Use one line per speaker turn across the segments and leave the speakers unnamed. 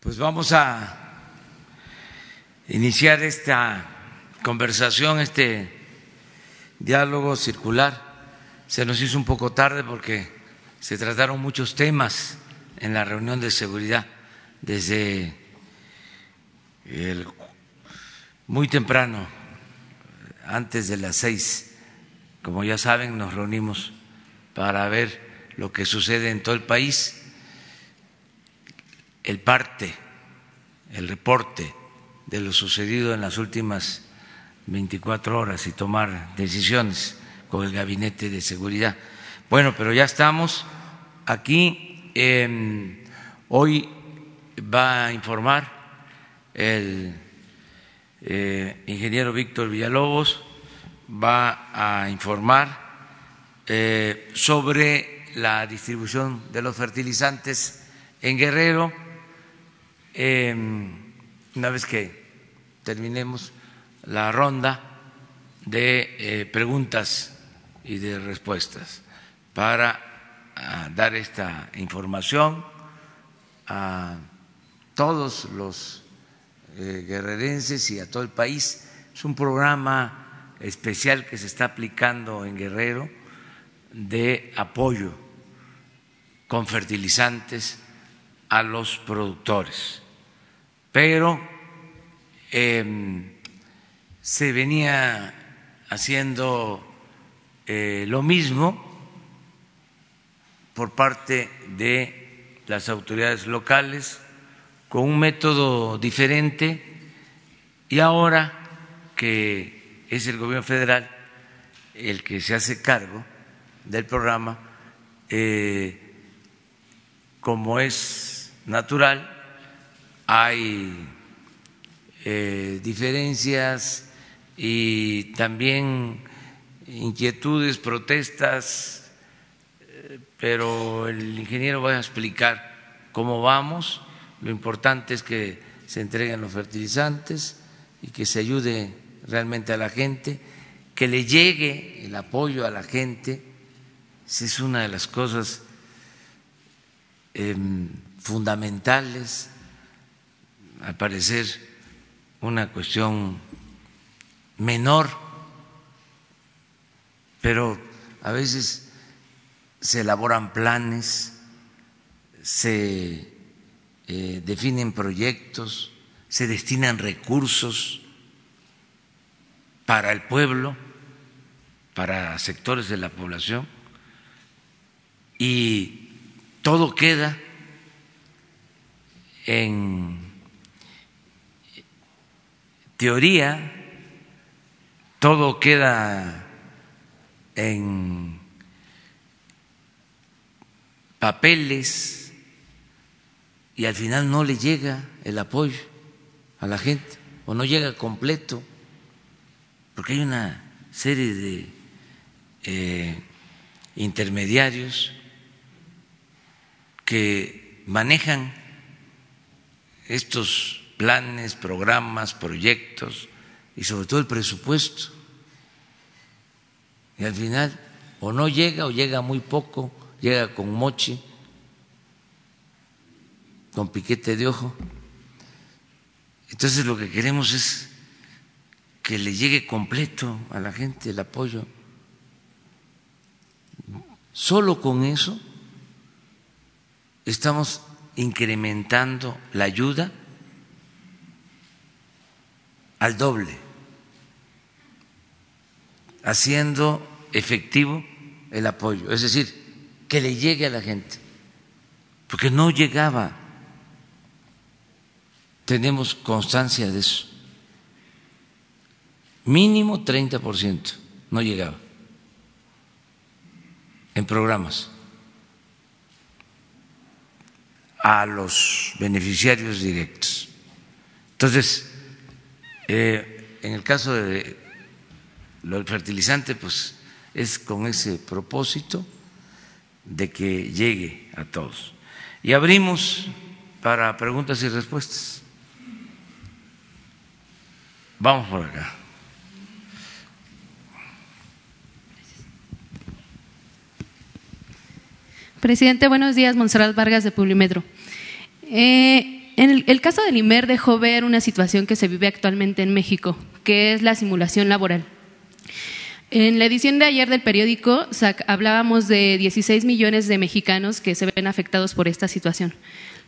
Pues vamos a iniciar esta conversación, este diálogo circular. Se nos hizo un poco tarde porque se trataron muchos temas en la reunión de seguridad desde muy temprano, antes de las seis. Como ya saben, nos reunimos para ver lo que sucede en todo el país, el parte, el reporte de lo sucedido en las últimas 24 horas y tomar decisiones con el Gabinete de Seguridad. Bueno, pero ya estamos aquí. Em, hoy va a informar el eh, ingeniero Víctor Villalobos, va a informar eh, sobre la distribución de los fertilizantes en Guerrero. Em, una vez que terminemos la ronda de eh, preguntas y de respuestas para ah, dar esta información a todos los eh, guerrerenses y a todo el país. Es un programa especial que se está aplicando en Guerrero de apoyo con fertilizantes a los productores. Pero em, se venía haciendo eh, lo mismo por parte de las autoridades locales con un método diferente y ahora que es el gobierno federal el que se hace cargo del programa, eh, como es natural, hay eh, diferencias y también inquietudes, protestas, pero el ingeniero va a explicar cómo vamos. Lo importante es que se entreguen los fertilizantes y que se ayude realmente a la gente, que le llegue el apoyo a la gente es una de las cosas em, fundamentales, al parecer una cuestión menor, pero a veces se elaboran planes, se eh, definen proyectos, se destinan recursos para el pueblo, para sectores de la población y todo queda en teoría, todo queda en papeles y al final no le llega el apoyo a la gente o no llega completo, porque hay una serie de eh, intermediarios que manejan estos planes, programas, proyectos y sobre todo el presupuesto. Y al final o no llega o llega muy poco, llega con moche, con piquete de ojo. Entonces lo que queremos es que le llegue completo a la gente el apoyo. Solo con eso estamos incrementando la ayuda al doble, haciendo efectivo el apoyo, es decir, que le llegue a la gente, porque no llegaba, tenemos constancia de eso, mínimo 30% no llegaba en programas. a los beneficiarios directos. Entonces, eh, en el caso de lo del fertilizante, pues es con ese propósito de que llegue a todos. Y abrimos para preguntas y respuestas. Vamos por acá.
Presidente, buenos días. Monserrat Vargas de Publimetro. Eh, en el, caso del IMER dejó ver una situación que se vive actualmente en México, que es la simulación laboral. En la edición de ayer del periódico hablábamos de 16 millones de mexicanos que se ven afectados por esta situación.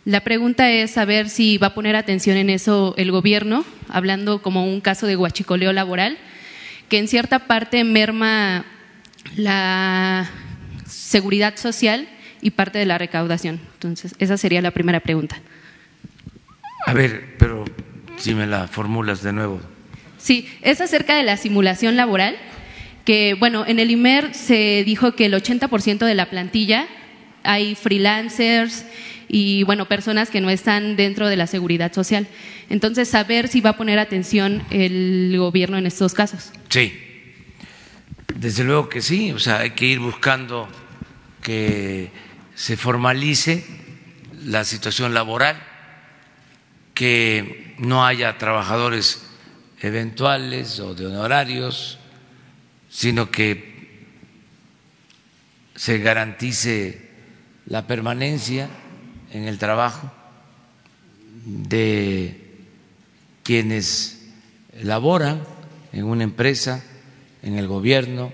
La pregunta es saber si va a poner atención en eso el gobierno, hablando como un caso de guachicoleo laboral, que en cierta parte merma la seguridad social y parte de la recaudación. Entonces, esa sería la primera pregunta.
A ver, pero si me la formulas de nuevo.
Sí, es acerca de la simulación laboral, que bueno, en el IMER se dijo que el 80% de la plantilla hay freelancers y bueno, personas que no están dentro de la seguridad social. Entonces, saber si va a poner atención el gobierno en estos casos.
Sí, desde luego que sí, o sea, hay que ir buscando que se formalice la situación laboral, que no haya trabajadores eventuales o de honorarios, sino que se garantice la permanencia en el trabajo de quienes laboran en una empresa, en el gobierno.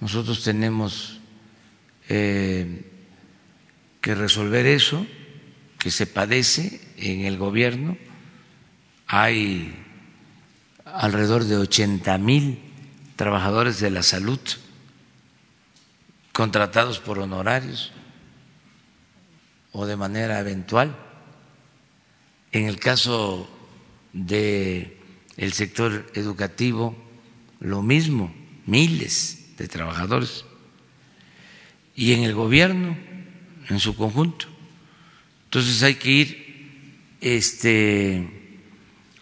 Nosotros tenemos eh, que resolver eso que se padece en el gobierno. Hay alrededor de 80 mil trabajadores de la salud contratados por honorarios o de manera eventual. En el caso de el sector educativo, lo mismo, miles de trabajadores. Y en el gobierno, en su conjunto. Entonces hay que ir este,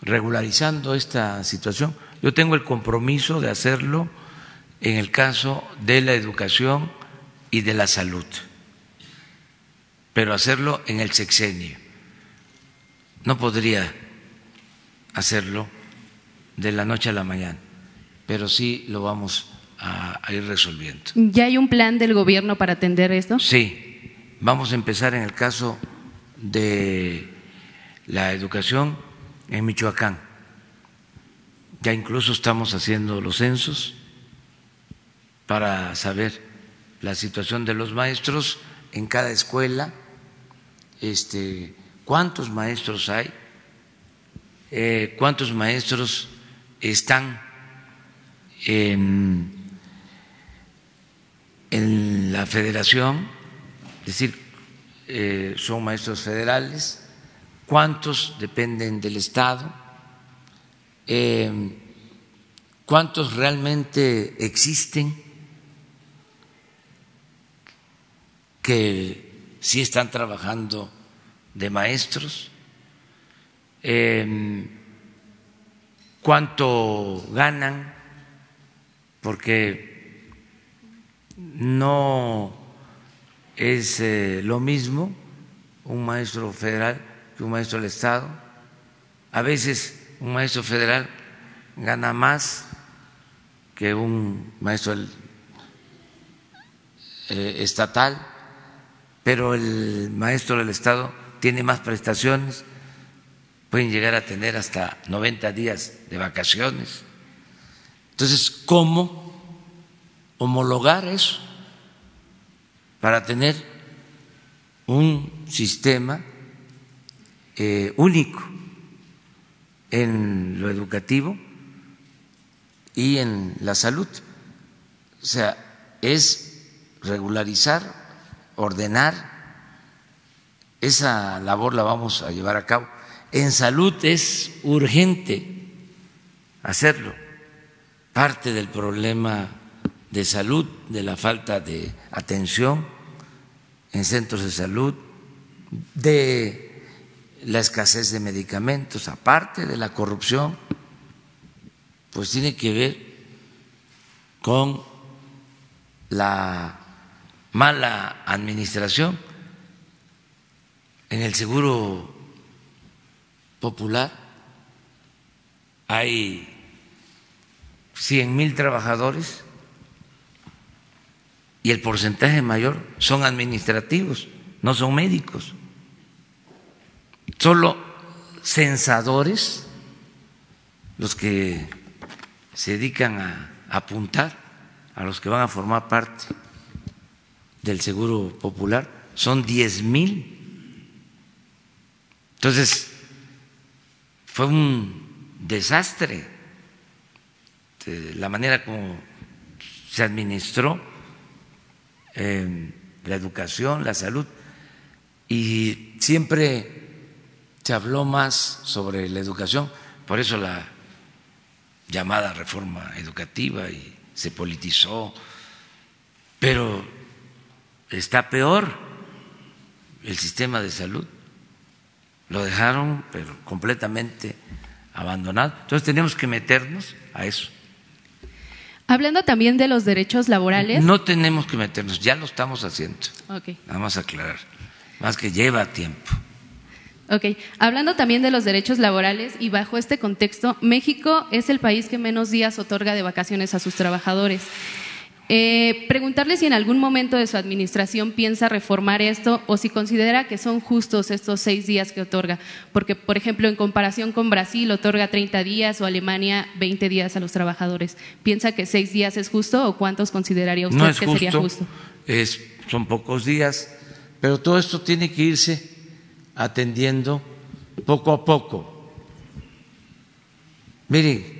regularizando esta situación. Yo tengo el compromiso de hacerlo en el caso de la educación y de la salud pero hacerlo en el sexenio. No podría hacerlo de la noche a la mañana, pero sí lo vamos a, ir resolviendo.
¿Ya hay un plan del gobierno para atender esto?
Sí, vamos a empezar en el caso de la educación en Michoacán. Ya incluso estamos haciendo los censos para saber la situación de los maestros en cada escuela este, cuántos maestros hay, eh, cuántos maestros están en, la federación, es decir, eh, son maestros federales, cuántos dependen del Estado, eh, cuántos realmente existen que sí están trabajando de maestros, em, cuánto ganan, porque no es eh, lo mismo un maestro federal que un maestro del Estado. A veces un maestro federal gana más que un maestro eh, estatal pero el maestro del Estado tiene más prestaciones, pueden llegar a tener hasta 90 días de vacaciones. Entonces, ¿cómo homologar eso para tener un sistema eh, único en lo educativo y en la salud? O sea, es regularizar ordenar, esa labor la vamos a llevar a cabo. En salud es urgente hacerlo. Parte del problema de salud, de la falta de atención en centros de salud, de la escasez de medicamentos, aparte de la corrupción, pues tiene que ver con la mala administración en el seguro popular hay cien mil trabajadores y el porcentaje mayor son administrativos, no son médicos. Solo censadores los que se dedican a apuntar a los que van a formar parte del Seguro Popular, son diez mil. Entonces, fue un desastre la manera como se administró eh, la educación, la salud, y siempre se habló más sobre la educación, por eso la llamada reforma educativa y se politizó, pero está peor el sistema de salud. Lo dejaron pero completamente abandonado. Entonces tenemos que meternos a eso.
Hablando también de los derechos laborales.
No tenemos que meternos, ya lo estamos haciendo. Okay. Vamos a aclarar, más que lleva tiempo.
Ok, hablando también de los derechos laborales y bajo este contexto, México es el país que menos días otorga de vacaciones a sus trabajadores. Eh, preguntarle si en algún momento de su administración piensa reformar esto o si considera que son justos estos seis días que otorga. Porque, por ejemplo, en comparación con Brasil, otorga 30 días o Alemania 20 días a los trabajadores. ¿Piensa que seis días es justo o cuántos consideraría usted que sería justo?
Es, son pocos días, pero todo esto tiene que irse atendiendo poco a poco. Miren,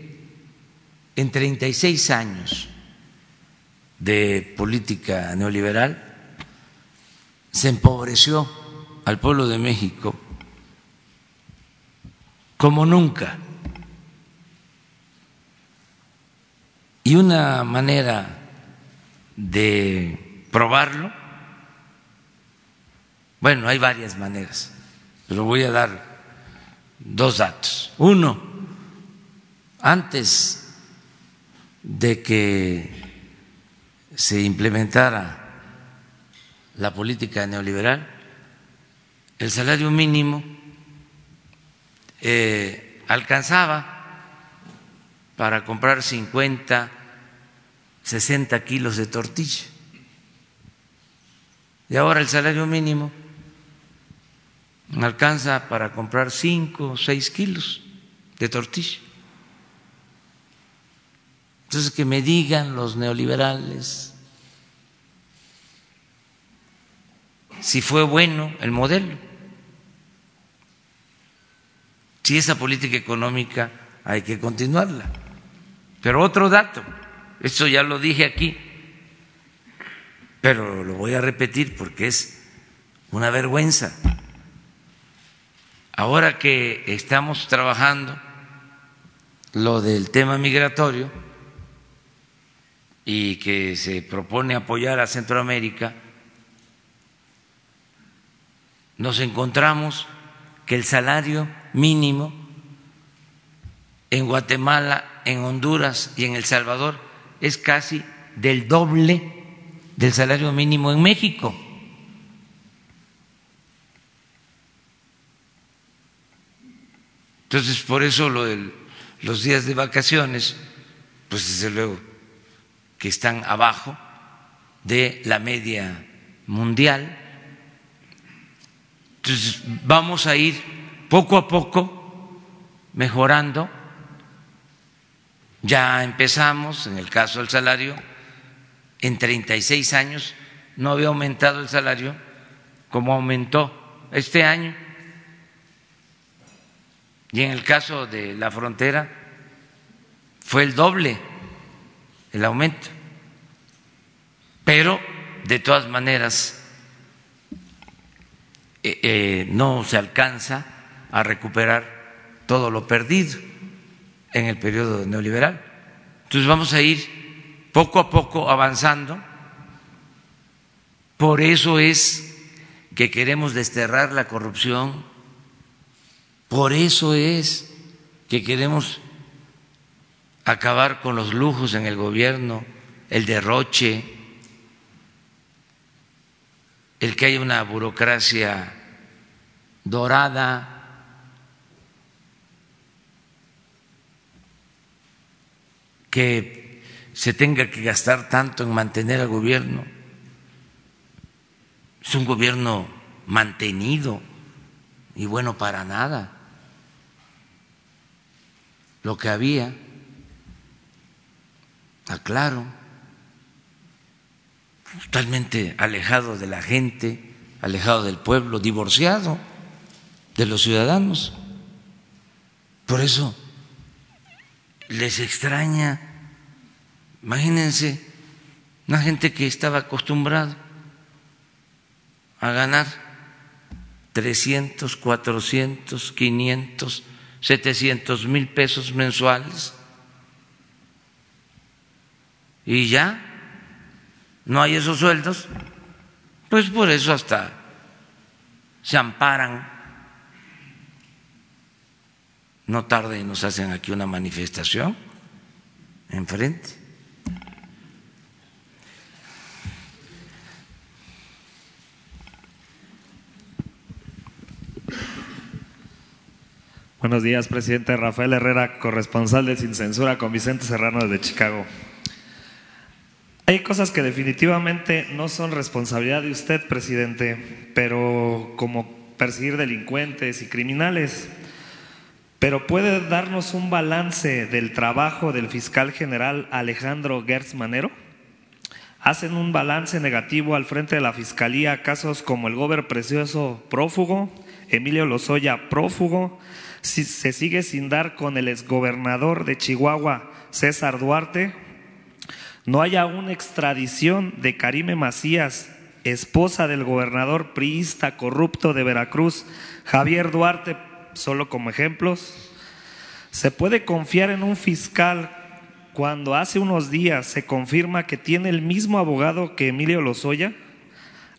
en 36 años de política neoliberal se empobreció al pueblo de México como nunca. Y una manera de probarlo, bueno, hay varias maneras pero voy a dar dos datos. Uno, antes de que se implementara la política neoliberal, el salario mínimo eh, alcanzaba para comprar 50, 60 kilos de tortilla. Y ahora el salario mínimo alcanza para comprar cinco o seis kilos de tortilla. Entonces, que me digan los neoliberales si fue bueno el modelo, si esa política económica hay que continuarla. Pero otro dato, esto ya lo dije aquí, pero lo voy a repetir porque es una vergüenza. Ahora que estamos trabajando lo del tema migratorio y que se propone apoyar a Centroamérica, nos encontramos que el salario mínimo en Guatemala, en Honduras y en El Salvador es casi del doble del salario mínimo en México. Entonces, por eso lo de los días de vacaciones, pues desde luego que están abajo de la media mundial. Entonces, vamos a ir poco a poco mejorando. Ya empezamos, en el caso del salario, en 36 años no había aumentado el salario como aumentó este año y en el caso de la frontera fue el doble el aumento. Pero, de todas maneras, eh, eh, no se alcanza a recuperar todo lo perdido en el periodo neoliberal. Entonces vamos a ir poco a poco avanzando. Por eso es que queremos desterrar la corrupción por eso es que queremos acabar con los lujos en el gobierno, el derroche, el que haya una burocracia dorada. que se tenga que gastar tanto en mantener al gobierno. Es un gobierno mantenido y bueno para nada. Lo que había, aclaro, totalmente alejado de la gente, alejado del pueblo, divorciado de los ciudadanos. Por eso les extraña, imagínense, una gente que estaba acostumbrada a ganar 300, 400, 500, 700 mil pesos mensuales y ya no hay esos sueldos, pues por eso hasta se amparan. No tarde y nos hacen aquí una manifestación enfrente.
Buenos días, presidente Rafael Herrera, corresponsal de Sin Censura con Vicente Serrano desde Chicago. Hay cosas que definitivamente no son responsabilidad de usted, presidente, pero como perseguir delincuentes y criminales. Pero puede darnos un balance del trabajo del fiscal general Alejandro Gertz Manero. Hacen un balance negativo al frente de la fiscalía casos como el Gober Precioso prófugo, Emilio Lozoya prófugo, se sigue sin dar con el exgobernador de Chihuahua, César Duarte, no haya una extradición de Karime Macías, esposa del gobernador priista corrupto de Veracruz, Javier Duarte, solo como ejemplos. ¿Se puede confiar en un fiscal cuando hace unos días se confirma que tiene el mismo abogado que Emilio Lozoya?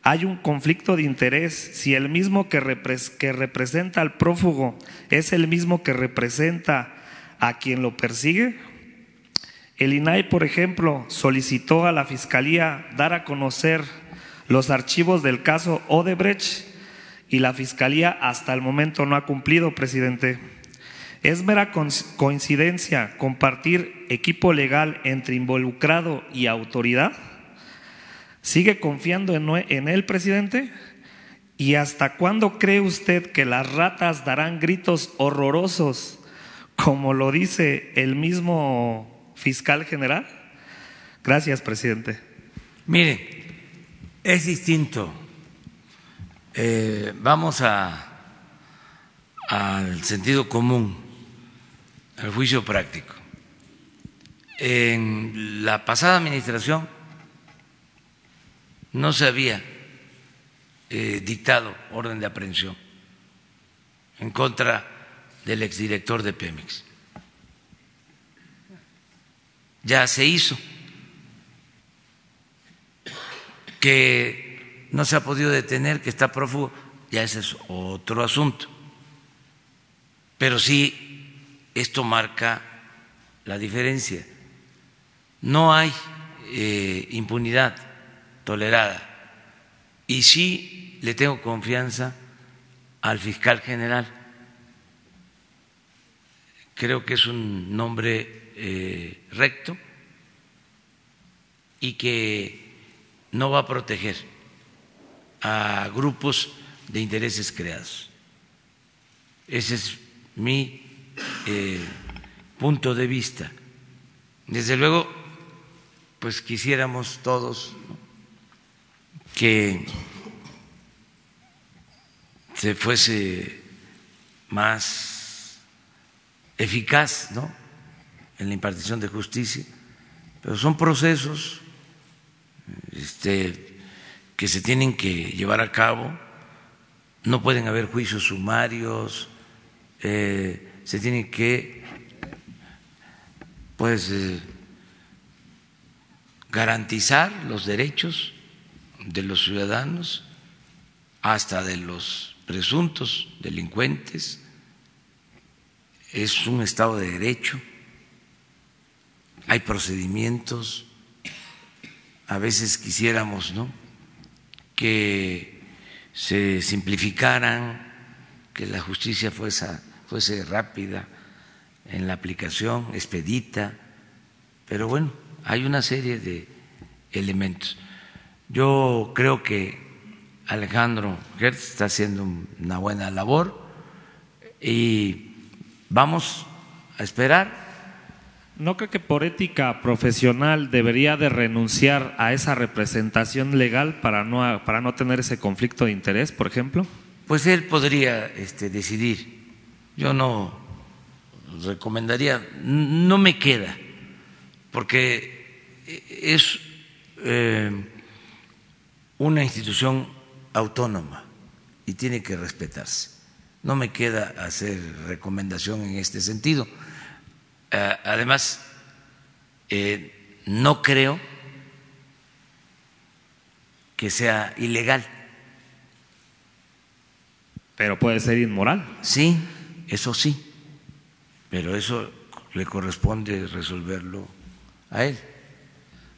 Hay un conflicto de interés si el mismo que, representa al prófugo es el mismo que representa a quien lo persigue. El INAI, por ejemplo, solicitó a la Fiscalía dar a conocer los archivos del caso Odebrecht y la Fiscalía hasta el momento no ha cumplido, presidente. Es mera coincidencia compartir equipo legal entre involucrado y autoridad. ¿Sigue confiando en él, presidente? ¿Y hasta cuándo cree usted que las ratas darán gritos horrorosos, como lo dice el mismo fiscal general? Gracias, presidente.
Mire, es distinto. Eh, vamos a, al sentido común, al juicio práctico. En la pasada administración no se había eh, dictado orden de aprehensión en contra del exdirector de Pemex ya se hizo, que no se ha podido detener, que está prófugo, ya ese es otro asunto. Pero sí, esto marca la diferencia. No hay eh, impunidad tolerada. Y sí le tengo confianza al fiscal general. Creo que es un nombre eh, recto y que no va a proteger a grupos de intereses creados. Ese es mi eh, punto de vista. Desde luego, pues quisiéramos todos que se fuese más eficaz, ¿no? en la impartición de justicia, pero son procesos este, que se tienen que llevar a cabo, no pueden haber juicios sumarios, eh, se tienen que pues eh, garantizar los derechos de los ciudadanos hasta de los presuntos delincuentes es un estado de derecho hay procedimientos, a veces quisiéramos ¿no? que se simplificaran, que la justicia fuese, fuese rápida en la aplicación, expedita, pero bueno, hay una serie de elementos. Yo creo que Alejandro Gertz está haciendo una buena labor, y vamos a esperar.
¿No cree que por ética profesional debería de renunciar a esa representación legal para no, para no tener ese conflicto de interés, por ejemplo?
Pues él podría este, decidir. Yo no recomendaría, no me queda, porque es eh, una institución autónoma y tiene que respetarse. No me queda hacer recomendación en este sentido. Eh, además, eh, no creo que sea ilegal.
Pero puede ser inmoral.
Sí, eso sí, pero eso le corresponde resolverlo a él.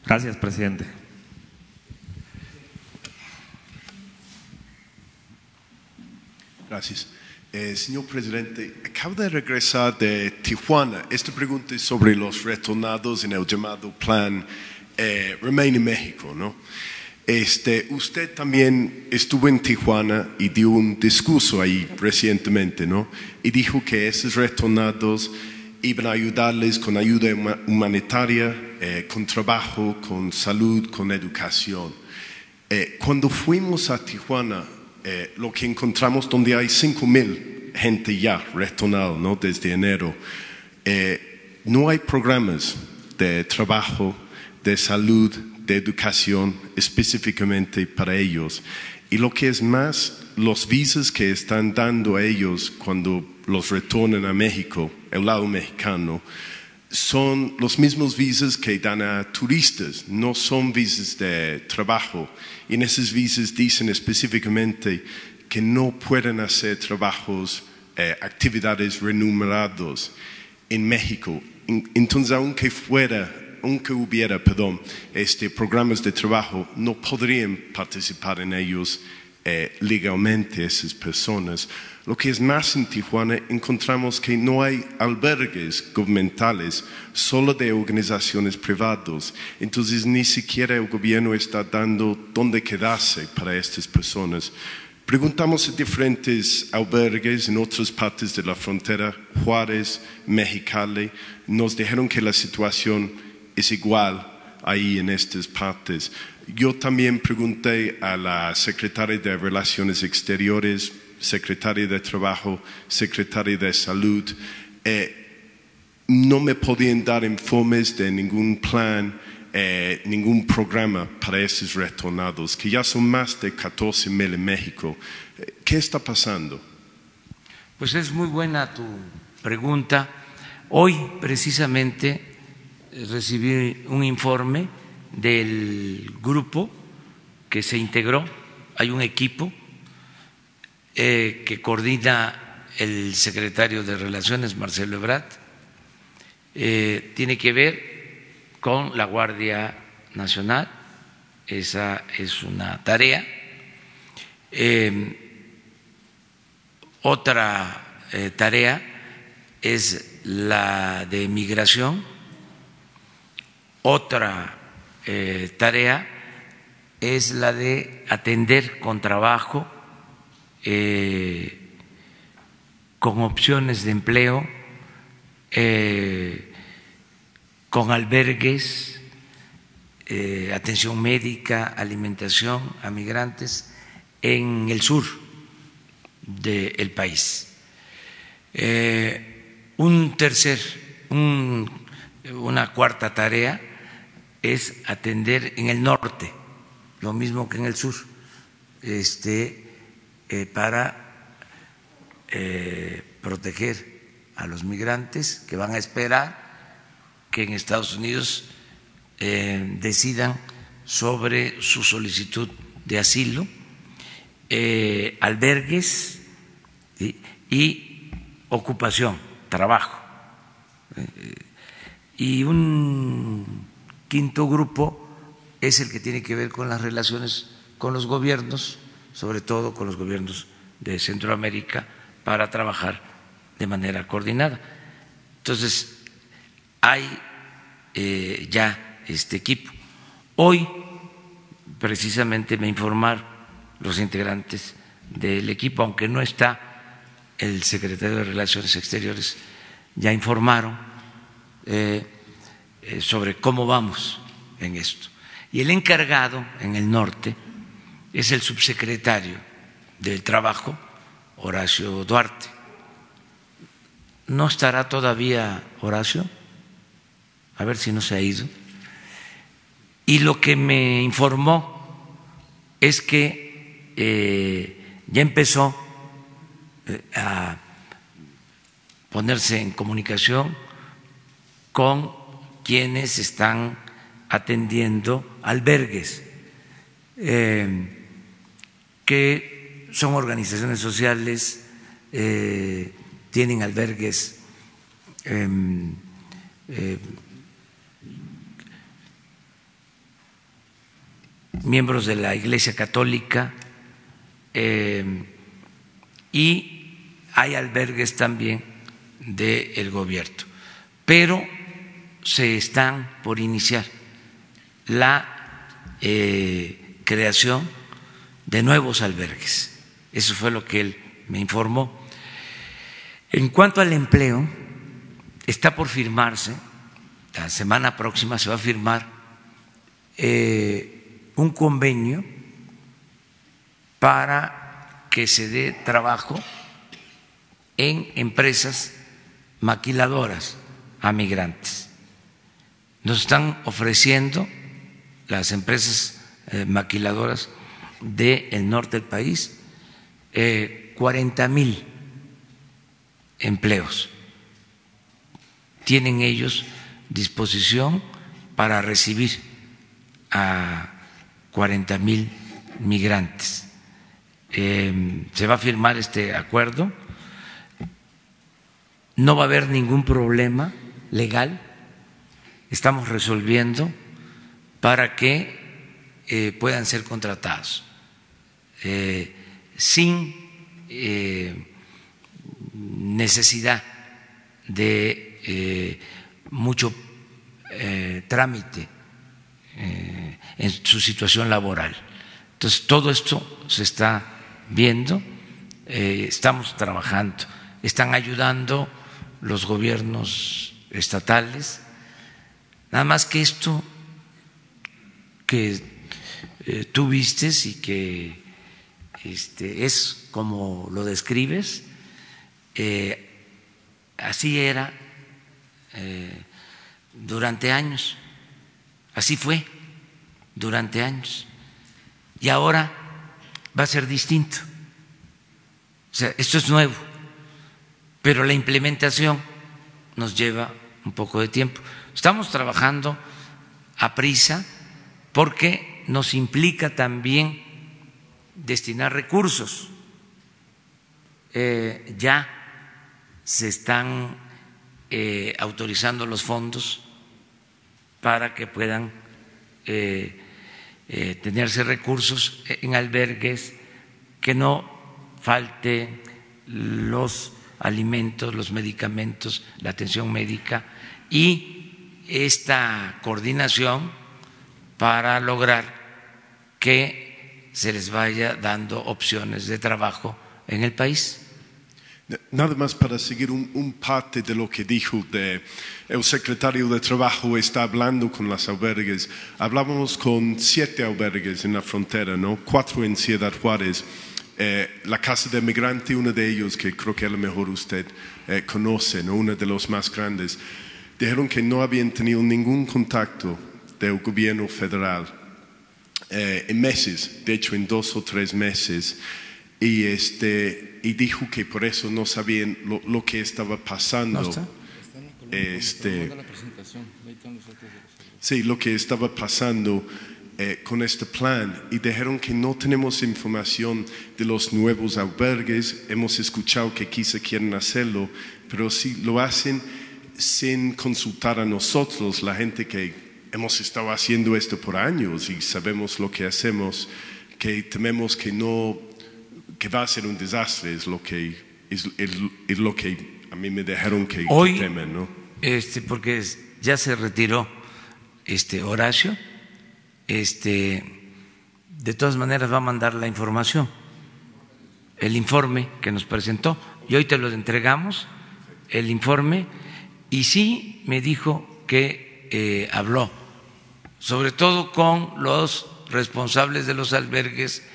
Gracias, presidente.
Gracias. Eh, señor presidente, acabo de regresar de Tijuana. Esta pregunta es sobre los retornados en el llamado plan eh, Remain en México, ¿no? Este, usted también estuvo en Tijuana y dio un discurso ahí recientemente, ¿no? Y dijo que esos retornados iban a ayudarles con ayuda humanitaria, eh, con trabajo, con salud, con educación. Eh, cuando fuimos a Tijuana, eh, lo que encontramos donde hay 5 mil gente ya retornado ¿no? desde enero, eh, no hay programas de trabajo, de salud, de educación específicamente para ellos. Y lo que es más, los visas que están dando a ellos cuando los retornan a México, el lado mexicano, son los mismos visas que dan a turistas, no son visas de trabajo. Y en esas visas dicen específicamente que no pueden hacer trabajos, eh, actividades remunerados en México. Entonces, aunque fuera, aunque hubiera, perdón, este, programas de trabajo, no podrían participar en ellos eh, legalmente esas personas. Lo que es más en Tijuana, encontramos que no hay albergues gubernamentales, solo de organizaciones privadas. Entonces ni siquiera el gobierno está dando dónde quedarse para estas personas. Preguntamos a diferentes albergues en otras partes de la frontera, Juárez, Mexicali, nos dijeron que la situación es igual ahí en estas partes. Yo también pregunté a la secretaria de Relaciones Exteriores secretaria de Trabajo, secretaria de Salud, eh, no me podían dar informes de ningún plan, eh, ningún programa para esos retornados, que ya son más de 14 mil en México. Eh, ¿Qué está pasando?
Pues es muy buena tu pregunta. Hoy precisamente recibí un informe del grupo que se integró, hay un equipo eh, que coordina el secretario de Relaciones, Marcelo Ebrard, eh, tiene que ver con la Guardia Nacional, esa es una tarea. Eh, otra tarea es la de migración, otra tarea es la de atender con trabajo eh, con opciones de empleo, eh, con albergues, eh, atención médica, alimentación a migrantes en el sur del país. un tercer, una cuarta tarea es atender en el norte, lo mismo que en el sur. Este, eh, para eh, proteger a los migrantes que van a esperar que en Estados Unidos eh, decidan sobre su solicitud de asilo, albergues y ocupación, trabajo. y un quinto grupo es el que tiene que ver con las relaciones con los gobiernos sobre todo con los gobiernos de Centroamérica, para trabajar de manera coordinada. Entonces, hay eh, ya este equipo. Hoy, precisamente, me informaron los integrantes del equipo, aunque no está el secretario de Relaciones Exteriores ya informaron eh, eh, sobre cómo vamos en esto. Y el encargado en el norte es el subsecretario del Trabajo, Horacio Duarte. ¿No estará todavía Horacio? A ver si no se ha ido. Y lo que me informó es que eh, ya empezó eh, a ponerse en comunicación con quienes están atendiendo albergues. Eh, que son organizaciones sociales, eh, tienen albergues em, eh, miembros de la Iglesia Católica em, y hay albergues también del gobierno. Pero se están por iniciar la eh, creación de nuevos albergues. Eso fue lo que él me informó. En cuanto al empleo, está por firmarse, la semana próxima se va a firmar eh, un convenio para que se dé trabajo en empresas maquiladoras a migrantes. Nos están ofreciendo las empresas eh, maquiladoras del norte del país, eh, 40 mil empleos. Tienen ellos disposición para recibir a 40 mil migrantes. Eh, se va a firmar este acuerdo. No va a haber ningún problema legal. Estamos resolviendo para que eh, puedan ser contratados. Eh, sin eh, necesidad de eh, mucho trámite en su situación laboral. Entonces, todo esto se está viendo, estamos trabajando, están ayudando los gobiernos estatales, nada más que esto que tú vistes y que este, es como lo describes, eh, así era eh, durante años, así fue durante años, y ahora va a ser distinto. O sea, esto es nuevo, pero la implementación nos lleva un poco de tiempo. Estamos trabajando a prisa porque nos implica también destinar recursos. Eh, ya se están eh, autorizando los fondos para que puedan eh, tenerse recursos en albergues, que no falte los alimentos, los medicamentos, la atención médica y esta coordinación para lograr que se les vaya dando opciones de trabajo en el país.
Nada más para seguir un, parte de lo que dijo de, el secretario de Trabajo está hablando con las albergues. Hablábamos con siete albergues en la frontera, ¿no? Cuatro en Ciudad Juárez. Eh, la Casa de Migrante, uno de ellos que creo que a lo mejor usted eh, conoce, ¿no? uno de los más grandes, dijeron que no habían tenido ningún contacto del gobierno federal eh, en meses, de hecho en dos o tres meses, y, este, y dijo que por eso no sabían lo, que estaba pasando. Este, sí, lo que estaba pasando eh, con este plan y dijeron que no tenemos información de los nuevos albergues. Hemos escuchado que quizá quieren hacerlo, pero si lo hacen sin consultar a nosotros, la gente que hemos estado haciendo esto por años y sabemos lo que hacemos, que tememos que no, que va a ser un desastre, es lo que, es, lo que a mí me dejaron que,
Hoy,
temen, ¿no?
Este, porque ya se retiró este Horacio, este, de todas maneras va a mandar la información, el informe que nos presentó. y hoy te lo entregamos, el informe, y sí me dijo que eh, habló, sobre todo con los responsables de los albergues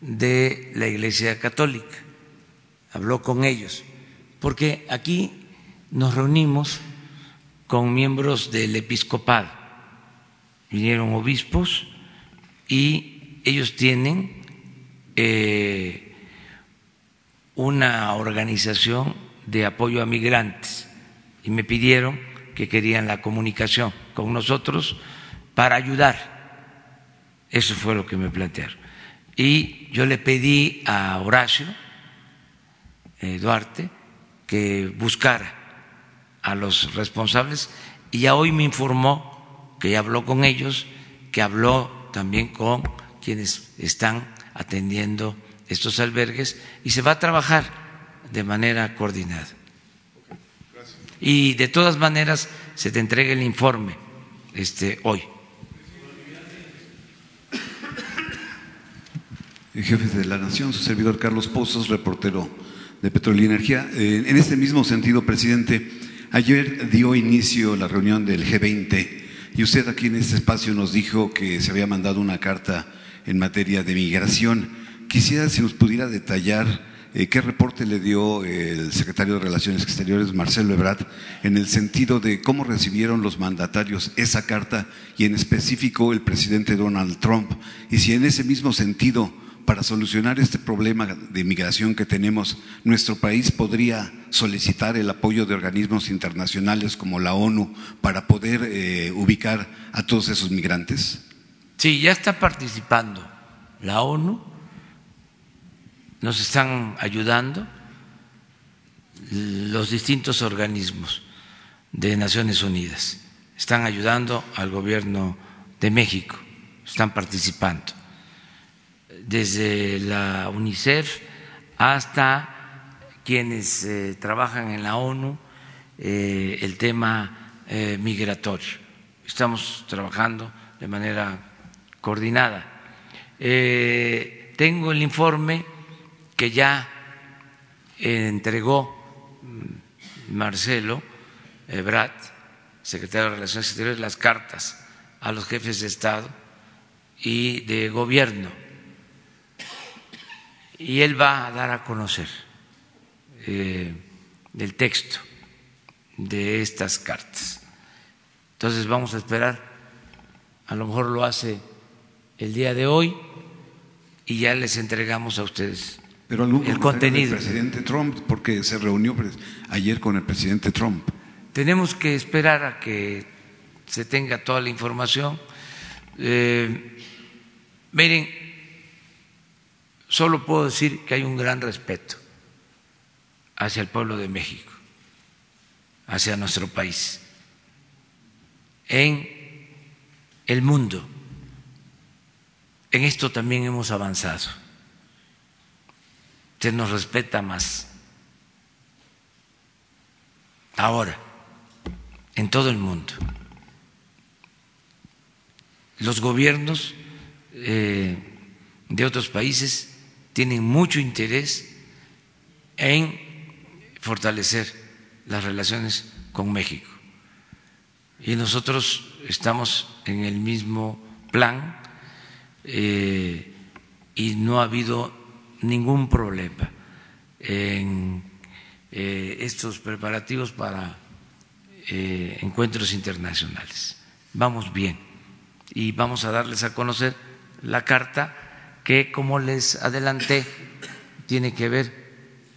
de la Iglesia Católica, habló con ellos, porque aquí nos reunimos con miembros del episcopado, vinieron obispos y ellos tienen eh, una organización de apoyo a migrantes. Y me pidieron que querían la comunicación con nosotros para ayudar. Eso fue lo que me plantearon. Y yo le pedí a Horacio eh, Duarte que buscara a los responsables y ya hoy me informó que ya habló con ellos, que habló también con quienes están atendiendo estos albergues y se va a trabajar de manera coordinada. Y de todas maneras se te entrega el informe este, hoy.
El jefe de la Nación, su servidor Carlos Pozos, reportero de Petróleo y Energía. Eh, en este mismo sentido, presidente, ayer dio inicio la reunión del G20 y usted aquí en este espacio nos dijo que se había mandado una carta en materia de migración. Quisiera si nos pudiera detallar qué reporte le dio el secretario de Relaciones Exteriores, Marcelo Ebrard, en el sentido de cómo recibieron los mandatarios esa carta y en específico el presidente Donald Trump. Y si en ese mismo sentido, para solucionar este problema de migración que tenemos, nuestro país podría solicitar el apoyo de organismos internacionales como la ONU para poder eh, ubicar a todos esos migrantes.
Sí, ya está participando la ONU nos están ayudando los distintos organismos de Naciones Unidas, están ayudando al gobierno de México, están participando, desde la UNICEF hasta quienes eh, trabajan en la ONU, eh, el tema eh, migratorio. Estamos trabajando de manera coordinada. tengo el informe que ya entregó Marcelo Ebrard, secretario de Relaciones Exteriores, las cartas a los jefes de Estado y de gobierno. Y él va a dar a conocer eh, el texto de estas cartas. Entonces vamos a esperar, a lo mejor lo hace el día de hoy y ya les entregamos a ustedes
pero el contenido. del presidente Trump, porque se reunió ayer con el presidente Trump.
Tenemos que esperar a que se tenga toda la información. Eh, miren, solo puedo decir que hay un gran respeto hacia el pueblo de México, hacia nuestro país, en el mundo. En esto también hemos avanzado se nos respeta más. Ahora, en todo el mundo, los gobiernos eh, de otros países tienen mucho interés en fortalecer las relaciones con México. Y nosotros estamos en el mismo plan eh, y no ha habido ningún problema en eh, estos preparativos para eh, encuentros internacionales. Vamos bien y vamos a darles a conocer la carta que, como les adelanté, tiene que ver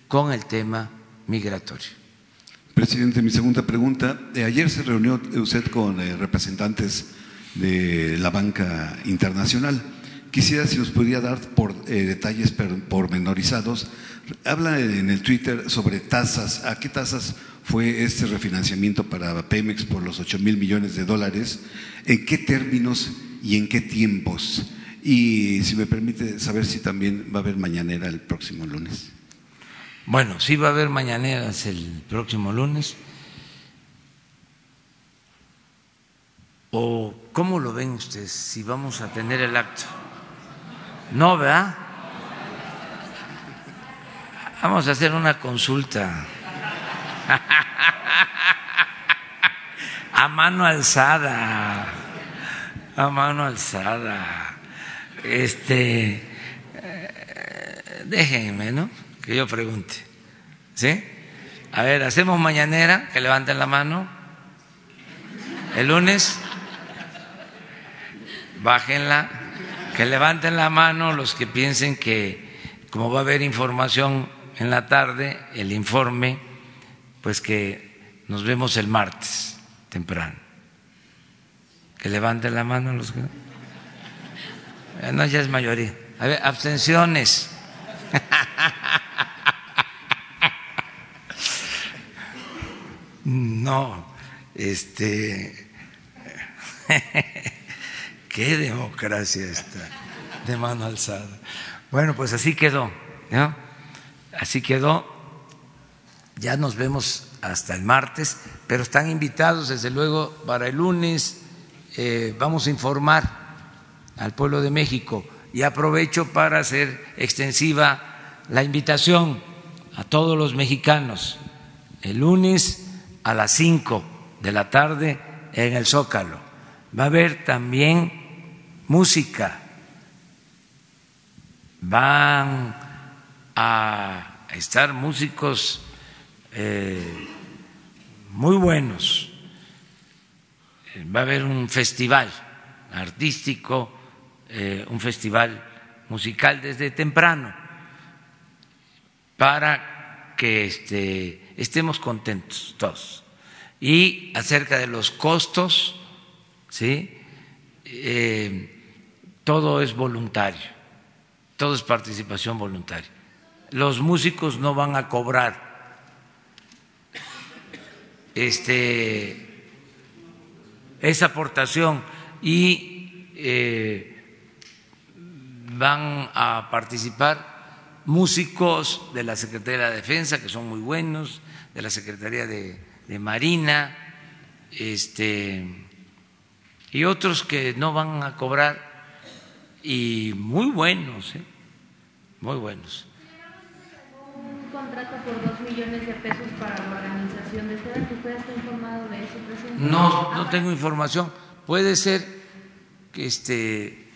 con el tema migratorio.
Presidente, mi segunda pregunta. Eh, ayer se reunió usted con representantes de la banca internacional. Quisiera si nos podría dar por eh, detalles pormenorizados. Habla en el Twitter sobre tasas. ¿A qué tasas fue este refinanciamiento para Pemex por los 8 mil millones de dólares? ¿En qué términos y en qué tiempos? Y si me permite saber si también va a haber mañanera el próximo lunes.
Bueno, sí va a haber mañaneras el próximo lunes. ¿O cómo lo ven ustedes si vamos a tener el acto? No, ¿verdad? Vamos a hacer una consulta. A mano alzada. A mano alzada. Este. eh, Déjenme, ¿no? Que yo pregunte. ¿Sí? A ver, hacemos mañanera, que levanten la mano. El lunes, bájenla, que levanten la mano los que piensen que, como va a haber información en la tarde, el informe, pues que nos vemos el martes temprano. Que levanten la mano los que. Eh, No, ya es mayoría. A ver, abstenciones. No, este. Qué democracia esta, de mano alzada. Bueno, pues así quedó, ¿no? Así quedó. Ya nos vemos hasta el martes, pero están invitados, desde luego, para el lunes. eh, vamos a informar al pueblo de México y aprovecho para hacer extensiva la invitación a todos los mexicanos el lunes a las 5 de la tarde en el Zócalo. Va a haber también música, van a estar músicos eh, muy buenos, va a haber un festival artístico, eh, un festival musical desde temprano para que este, estemos contentos todos. Y acerca de los costos, ¿sí? Eh, todo es voluntario, todo es participación voluntaria. Los músicos no van a cobrar este, esa aportación y eh, van a participar músicos de la Secretaría de la Defensa, que son muy buenos, de la Secretaría de, de Marina, este, y otros que no van a cobrar, y muy buenos, ¿eh? muy buenos.
Un contrato por dos millones de pesos para la organización de ustedes, que usted está informado de eso, presidente.
No, no tengo información. Puede ser que este,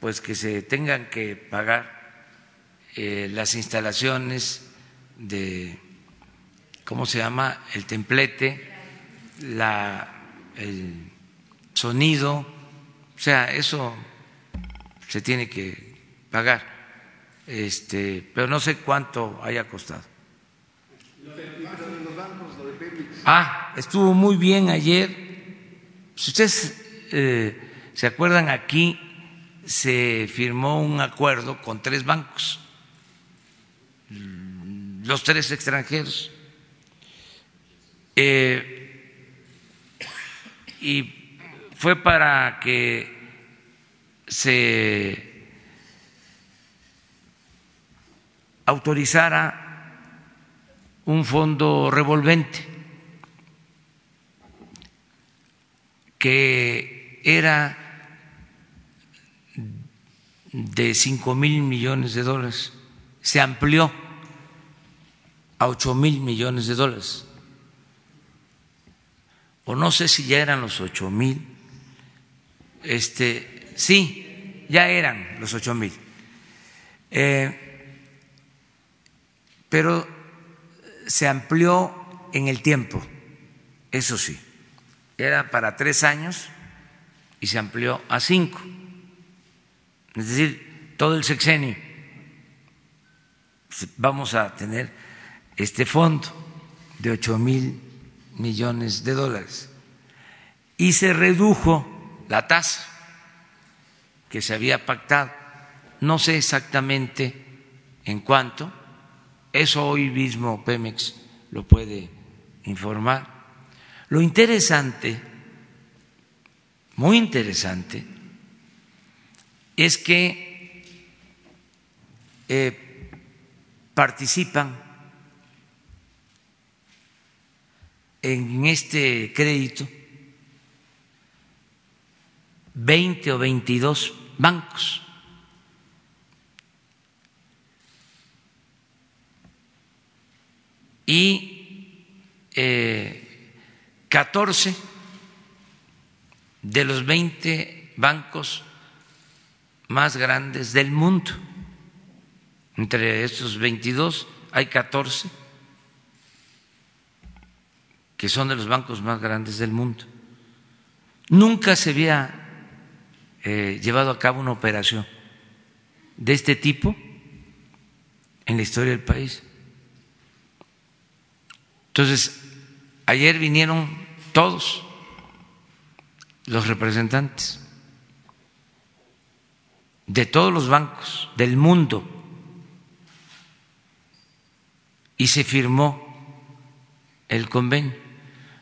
pues que se tengan que pagar eh, las instalaciones de, ¿cómo se llama? El templete, la, el sonido, o sea, eso se tiene que pagar, este, pero no sé cuánto haya costado. Ah, estuvo muy bien ayer. Si ustedes eh, se acuerdan, aquí se firmó un acuerdo con tres bancos, los tres extranjeros. Eh, y fue para que se autorizara un fondo revolvente que era de cinco mil millones de dólares, se amplió a ocho mil millones de dólares. O no sé si ya eran los ocho mil. Este, sí, ya eran los ocho mil. Eh, pero se amplió en el tiempo, eso sí era para tres años y se amplió a cinco, es decir, todo el sexenio. Vamos a tener este fondo de ocho mil millones de dólares y se redujo la tasa que se había pactado. No sé exactamente en cuánto, eso hoy mismo Pemex lo puede informar lo interesante, muy interesante, es que eh, participan en este crédito 20 o 22 bancos. y eh, 14 de los 20 bancos más grandes del mundo. Entre estos 22 hay 14 que son de los bancos más grandes del mundo. Nunca se había eh, llevado a cabo una operación de este tipo en la historia del país. Entonces, ayer vinieron todos los representantes de todos los bancos del mundo y se firmó el convenio.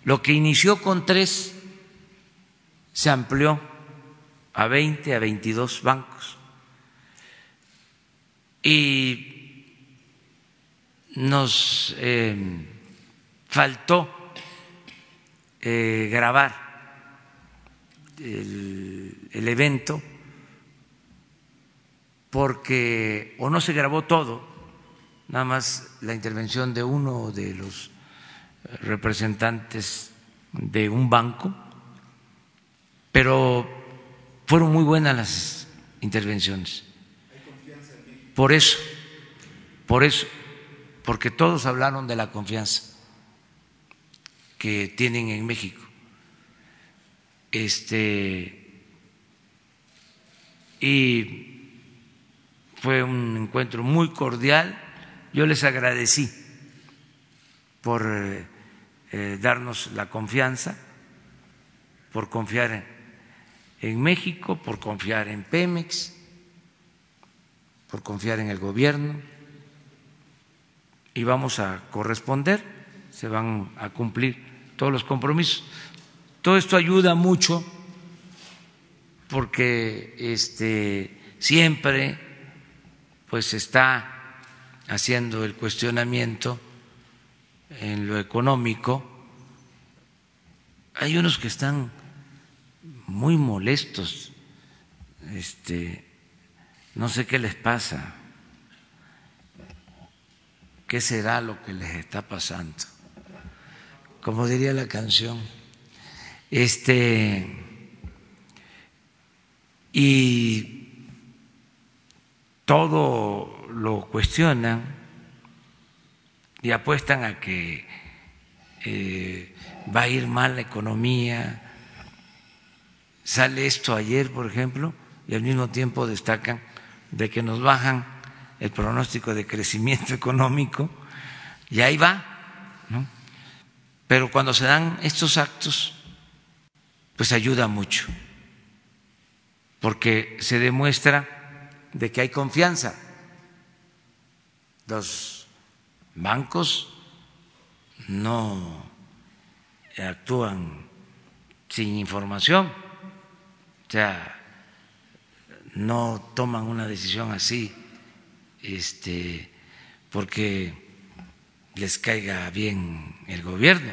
Lo que inició con tres se amplió a 20, a 22 bancos. Y nos eh, faltó eh, grabar el evento porque o no se grabó todo, nada más la intervención de uno de los representantes de un banco, pero fueron muy buenas las intervenciones. Por eso, por eso, porque todos hablaron de la confianza que tienen en México. Este y fue un encuentro muy cordial. Yo les agradecí por eh, darnos la confianza, por confiar en México, por confiar en Pemex, por confiar en el gobierno y vamos a corresponder, se van a cumplir todos los compromisos. Todo esto ayuda mucho porque este siempre pues está haciendo el cuestionamiento en lo económico. Hay unos que están muy molestos, este, no sé qué les pasa, qué será lo que les está pasando. Como diría la canción, este, y todo lo cuestionan y apuestan a que eh, va a ir mal la economía. Sale esto ayer, por ejemplo, y al mismo tiempo destacan de que nos bajan el pronóstico de crecimiento económico, y ahí va. ¿no? Pero cuando se dan estos actos, pues ayuda mucho, porque se demuestra de que hay confianza. Los bancos no actúan sin información, sea, no toman una decisión así este, porque les caiga bien el gobierno,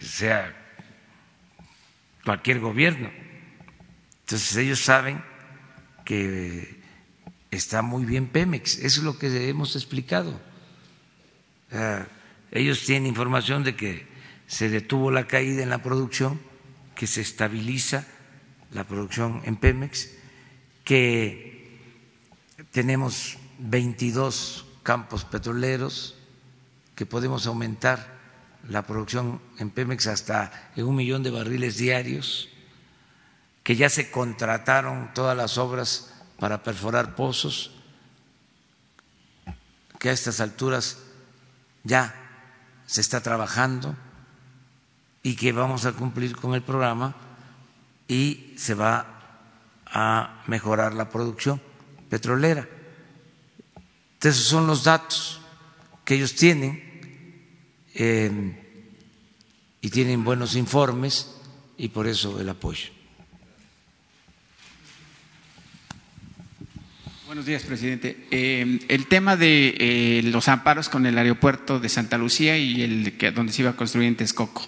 sea cualquier gobierno. Entonces ellos saben que está muy bien Pemex. Eso es lo que hemos explicado. ellos tienen información de que se detuvo la caída en la producción, que se estabiliza la producción en Pemex, que tenemos 22 campos petroleros, que podemos aumentar la producción en Pemex hasta un millón de barriles diarios que ya se contrataron todas las obras para perforar pozos, que a estas alturas ya se está trabajando y que vamos a cumplir con el programa y se va a mejorar la producción petrolera. Entonces, son los datos que ellos tienen eh, y tienen buenos informes y por eso el apoyo.
Buenos días, presidente. Eh, el tema de eh, los amparos con el aeropuerto de Santa Lucía y el que donde se iba a construir en Texcoco.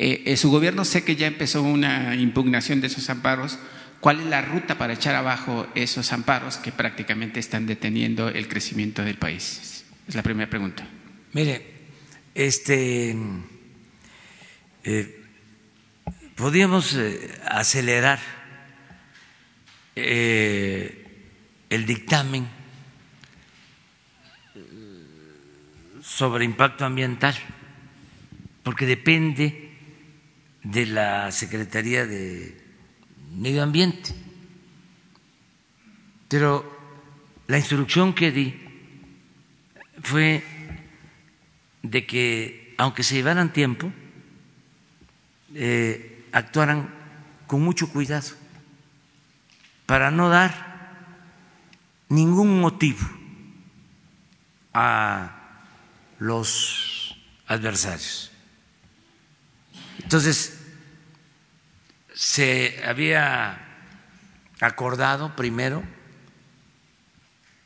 Eh, su gobierno sé que ya empezó una impugnación de esos amparos. ¿Cuál es la ruta para echar abajo esos amparos que prácticamente están deteniendo el crecimiento del país? Es la primera pregunta.
Mire, este, eh, podíamos eh, acelerar eh, el dictamen sobre impacto ambiental, porque depende de la Secretaría de Medio Ambiente. Pero la instrucción que di fue de que, aunque se llevaran tiempo, eh, actuaran con mucho cuidado para no dar ningún motivo a los adversarios. Entonces, se había acordado primero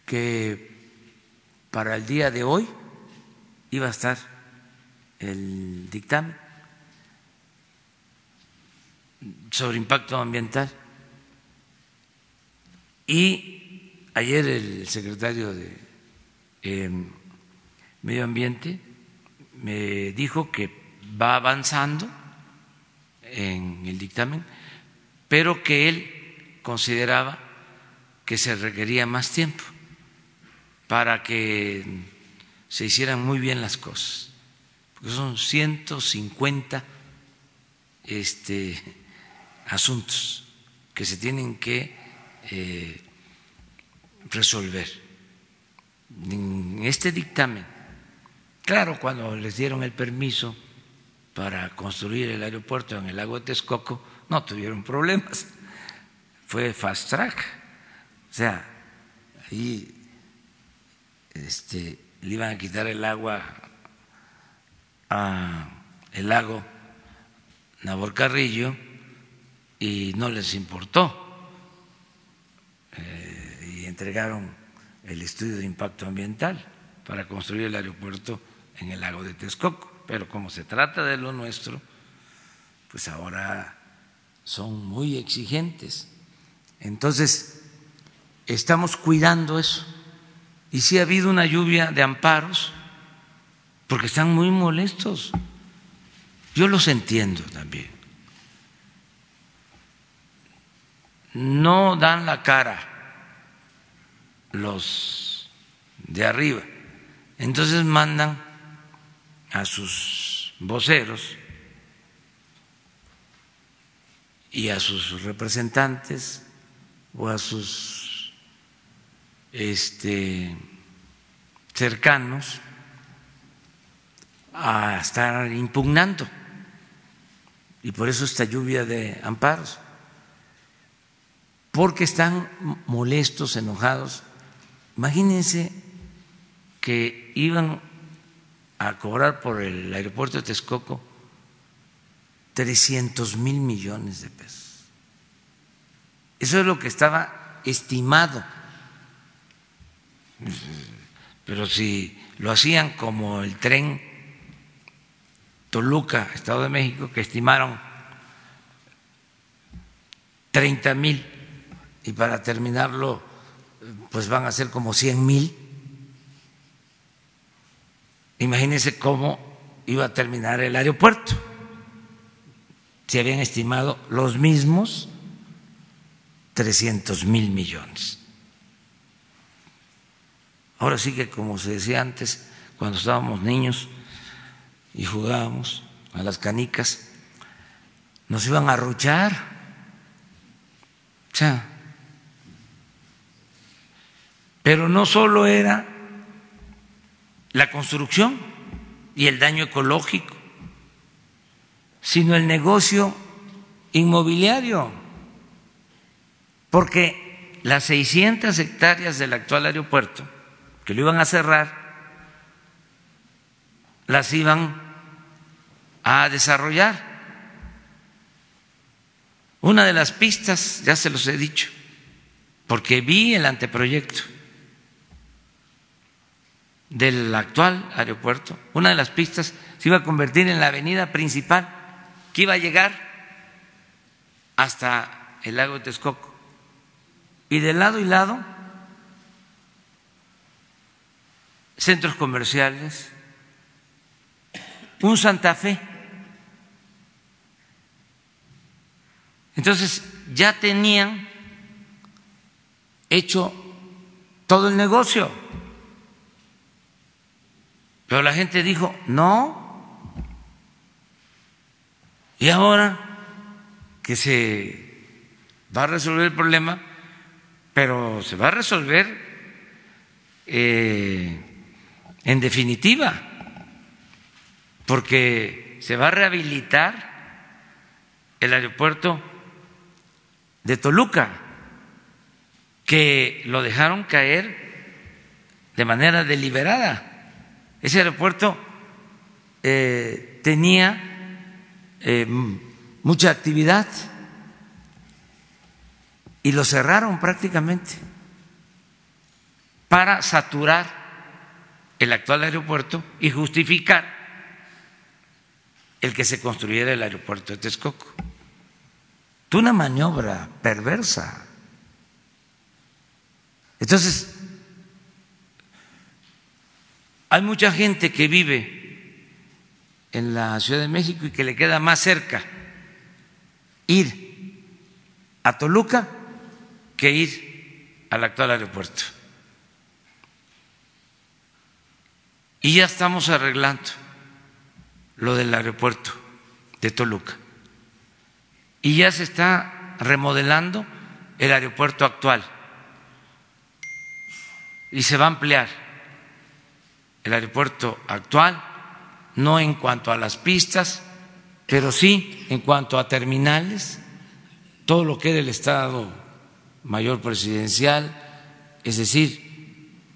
que para el día de hoy iba a estar el dictamen sobre impacto ambiental. Y ayer el secretario de em, Medio Ambiente me dijo que va avanzando en el dictamen, pero que él consideraba que se requería más tiempo para que se hicieran muy bien las cosas, porque son 150 este, asuntos que se tienen que eh, resolver. En este dictamen, claro, cuando les dieron el permiso para construir el aeropuerto en el lago de Texcoco, no tuvieron problemas, fue fast track, o sea, ahí este, le iban a quitar el agua a el lago Nabor Carrillo y no les importó. Eh, y entregaron el estudio de impacto ambiental para construir el aeropuerto en el lago de Texcoco. Pero como se trata de lo nuestro, pues ahora son muy exigentes. Entonces, estamos cuidando eso y sí ha habido una lluvia de amparos, porque están muy molestos. Yo los entiendo también. No dan la cara los de arriba. Entonces mandan a sus voceros y a sus representantes o a sus este, cercanos a estar impugnando. Y por eso esta lluvia de amparos. Porque están molestos, enojados. Imagínense que iban a cobrar por el aeropuerto de Texcoco 300 mil millones de pesos. Eso es lo que estaba estimado pero si lo hacían como el tren Toluca, Estado de México, que estimaron 30 mil y para terminarlo pues van a ser como 100 mil. Imagínense cómo iba a terminar el aeropuerto. Se habían estimado los mismos 300 mil millones. Ahora sí que, como se decía antes, cuando estábamos niños y jugábamos a las canicas, nos iban a arruchar. O sea, pero no solo era la construcción y el daño ecológico, sino el negocio inmobiliario, porque las 600 hectáreas del actual aeropuerto que lo iban a cerrar, las iban a desarrollar. Una de las pistas, ya se los he dicho, porque vi el anteproyecto del actual aeropuerto, una de las pistas se iba a convertir en la avenida principal que iba a llegar hasta el lago de Texcoco. Y de lado y lado centros comerciales, un Santa Fe. Entonces ya tenían hecho todo el negocio. Pero la gente dijo, no. Y ahora que se va a resolver el problema, pero se va a resolver eh, en definitiva, porque se va a rehabilitar el aeropuerto de Toluca, que lo dejaron caer de manera deliberada. Ese aeropuerto eh, tenía eh, mucha actividad y lo cerraron prácticamente para saturar el actual aeropuerto y justificar el que se construyera el aeropuerto de Texcoco una maniobra perversa. Entonces, hay mucha gente que vive en la Ciudad de México y que le queda más cerca ir a Toluca que ir al actual aeropuerto. Y ya estamos arreglando lo del aeropuerto de Toluca. Y ya se está remodelando el aeropuerto actual. Y se va a ampliar el aeropuerto actual, no en cuanto a las pistas, pero sí en cuanto a terminales, todo lo que era el Estado Mayor Presidencial, es decir,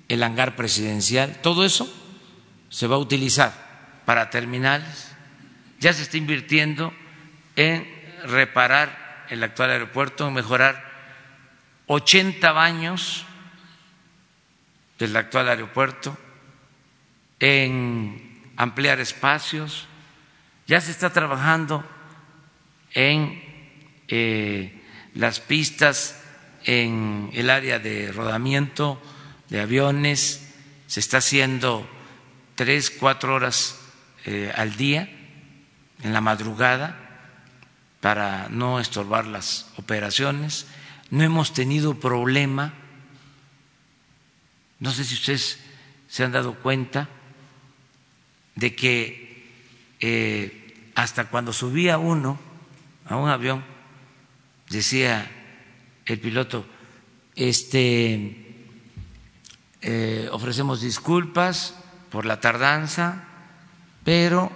el hangar presidencial, todo eso se va a utilizar para terminales. Ya se está invirtiendo en reparar el actual aeropuerto, mejorar 80 baños del actual aeropuerto, en ampliar espacios. Ya se está trabajando en eh, las pistas, en el área de rodamiento de aviones, se está haciendo tres, cuatro horas eh, al día en la madrugada para no estorbar las operaciones. No hemos tenido problema, no sé si ustedes se han dado cuenta de que eh, hasta cuando subía uno a un avión, decía el piloto, este, eh, ofrecemos disculpas por la tardanza, pero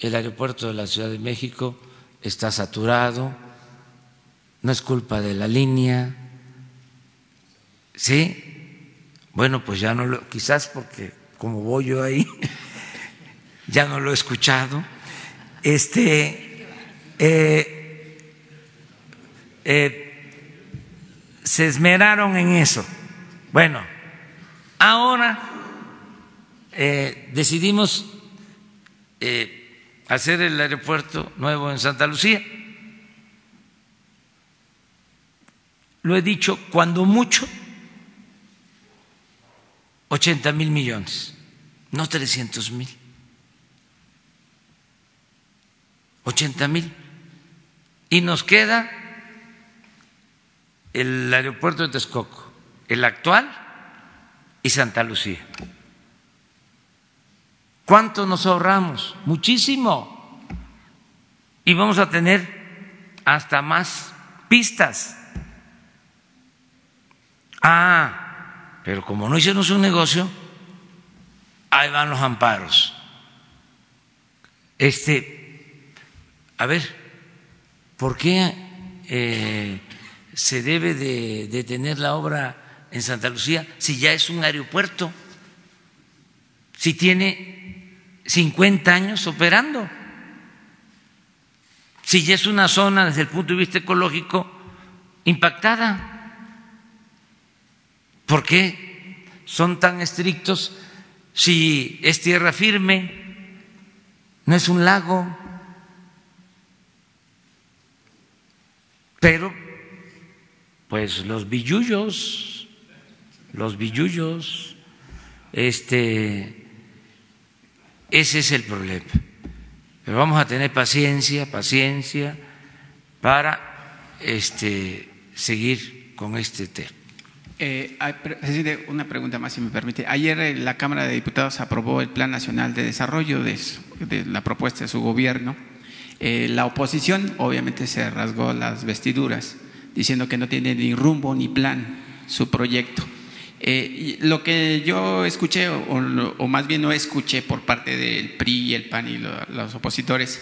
el aeropuerto de la Ciudad de México está saturado, no es culpa de la línea, ¿sí? Bueno, pues ya no lo, quizás porque como voy yo ahí, ya no lo he escuchado. Este, eh, eh, se esmeraron en eso. Bueno, ahora eh, decidimos hacer el aeropuerto nuevo en Santa Lucía. Lo he dicho, cuando mucho, 80 mil millones, no 300 mil. 80 mil. Y nos queda el aeropuerto de Texcoco, el actual y Santa Lucía. ¿Cuánto nos ahorramos? Muchísimo. Y vamos a tener hasta más pistas. Ah, pero como no hicimos un negocio, ahí van los amparos. Este, a ver, ¿por qué eh, se debe de detener la obra en Santa Lucía si ya es un aeropuerto? Si tiene 50 años operando. Si ya es una zona desde el punto de vista ecológico impactada, ¿por qué son tan estrictos si es tierra firme, no es un lago? Pero, pues los billullos, los billullos, este, Ese es el problema. Pero vamos a tener paciencia, paciencia para este, seguir con este tema.
Eh, presidente, una pregunta más, si me permite. Ayer eh, la Cámara de Diputados aprobó el Plan Nacional de Desarrollo de, la propuesta de su gobierno. Eh, la oposición, obviamente, se rasgó las vestiduras, diciendo que no tiene ni rumbo ni plan su proyecto. Eh, lo que yo escuché, o, más bien no escuché por parte del PRI y el PAN y los opositores,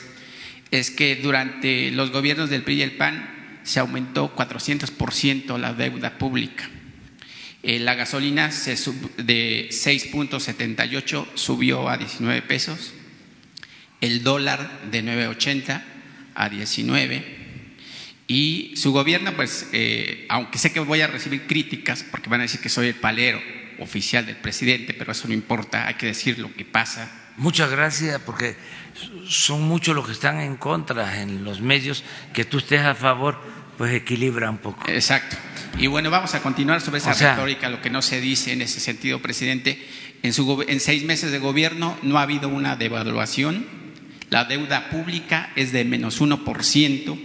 es que durante los gobiernos del PRI y el PAN se aumentó 400% la deuda pública. Eh, la gasolina se de 6.78 subió a 19 pesos, el dólar de 9.80 a 19 y su gobierno, pues, eh, aunque sé que voy a recibir críticas porque van a decir que soy el palero oficial del presidente, pero eso no importa, hay que decir lo que pasa.
Muchas gracias, porque son muchos los que están en contra en los medios, que tú estés a favor, pues equilibra un poco.
Exacto. Y bueno, vamos a continuar sobre esa retórica, lo que no se dice en ese sentido, presidente. En, su, en seis meses de gobierno no ha habido una devaluación, la deuda pública es de menos 1%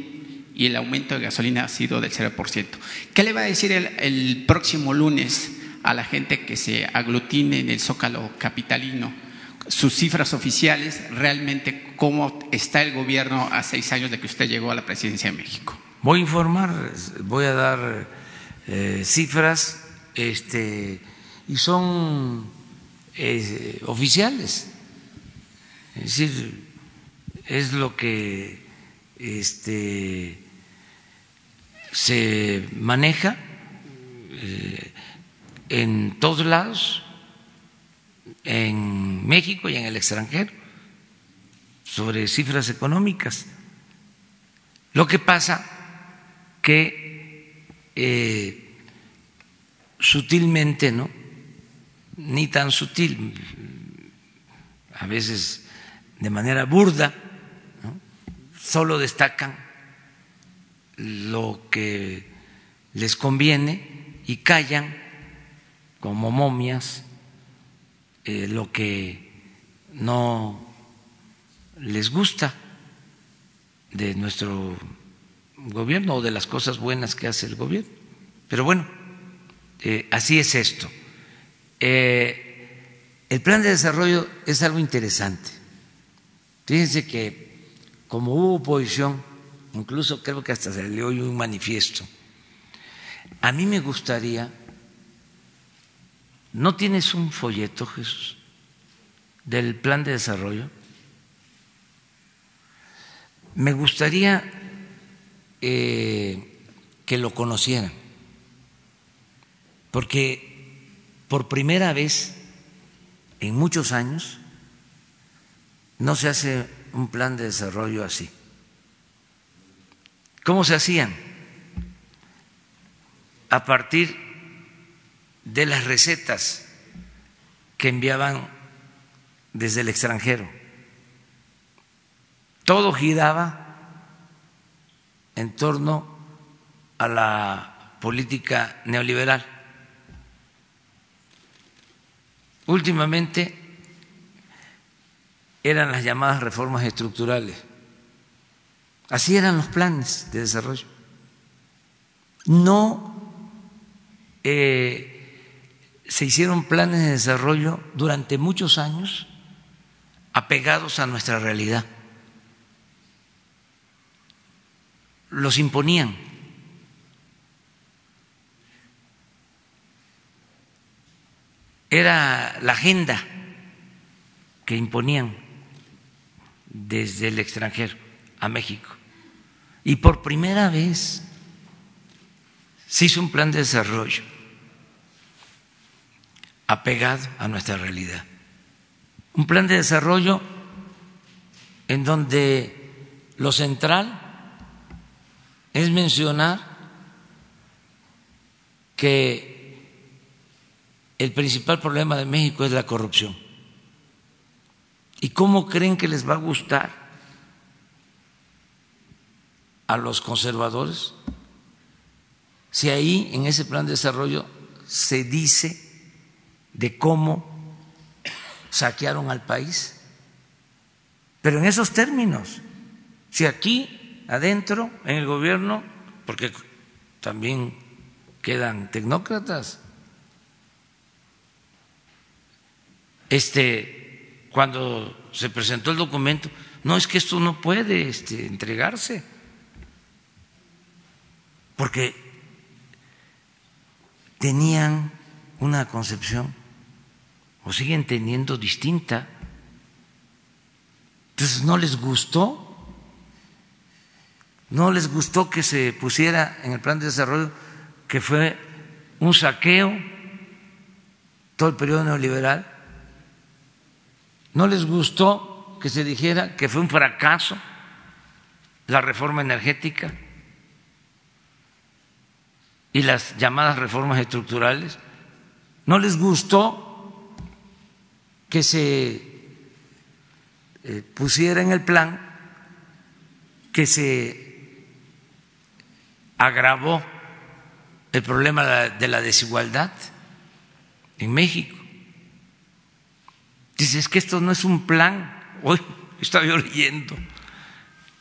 y el aumento de gasolina ha sido del 0%. ¿Qué le va a decir el, próximo lunes a la gente que se aglutine en el zócalo capitalino? sus cifras oficiales, realmente cómo está el gobierno a seis años de que usted llegó a la presidencia de México.
Voy a informar, voy a dar eh, cifras este, y son eh, oficiales. Es decir, es lo que este, se maneja eh, en todos lados, en México y en el extranjero, sobre cifras económicas. Lo que pasa que eh, sutilmente, ¿no? Ni tan sutil, a veces de manera burda, solo destacan lo que les conviene y callan como momias eh, lo que no les gusta de nuestro gobierno o de las cosas buenas que hace el gobierno. Pero bueno, eh, así es esto. Eh, el plan de desarrollo es algo interesante. Fíjense que como hubo oposición, incluso creo que hasta se le hoy un manifiesto, a mí me gustaría, ¿no tienes un folleto, Jesús, del plan de desarrollo? Me gustaría eh, que lo conocieran, porque por primera vez en muchos años no se hace un plan de desarrollo así. ¿Cómo se hacían? A partir de las recetas que enviaban desde el extranjero. Todo giraba en torno a la política neoliberal. Últimamente eran las llamadas reformas estructurales. Así eran los planes de desarrollo. No eh, se hicieron planes de desarrollo durante muchos años apegados a nuestra realidad. los imponían. Era la agenda que imponían desde el extranjero a México. Y por primera vez se hizo un plan de desarrollo apegado a nuestra realidad. Un plan de desarrollo en donde lo central es mencionar que el principal problema de México es la corrupción. ¿Y cómo creen que les va a gustar a los conservadores si ahí en ese plan de desarrollo se dice de cómo saquearon al país pero en esos términos. Si aquí, adentro, en el gobierno, porque también quedan tecnócratas, este, cuando se presentó el documento, no es que esto no puede este, entregarse, porque tenían una concepción o siguen teniendo distinta. Entonces no les gustó, no les gustó que se pusiera en el plan de desarrollo que fue un saqueo todo el periodo neoliberal. No les gustó que se dijera que fue un fracaso la reforma energética y las llamadas reformas estructurales. No les gustó que se eh, pusiera en el plan que se agravó el problema de la desigualdad en México. Dice, es que esto no es un plan. Hoy estaba yo leyendo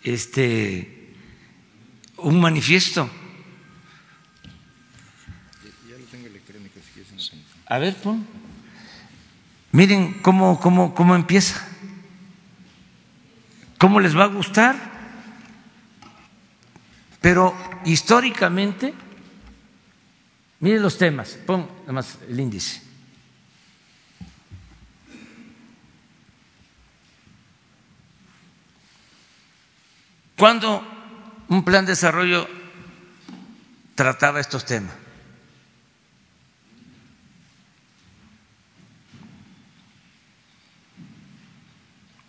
este un manifiesto A ver, pon. Miren cómo, cómo, cómo empieza. ¿Cómo les va a gustar? Pero históricamente, miren los temas, pon nada más el índice. ¿Cuándo un plan de desarrollo trataba estos temas?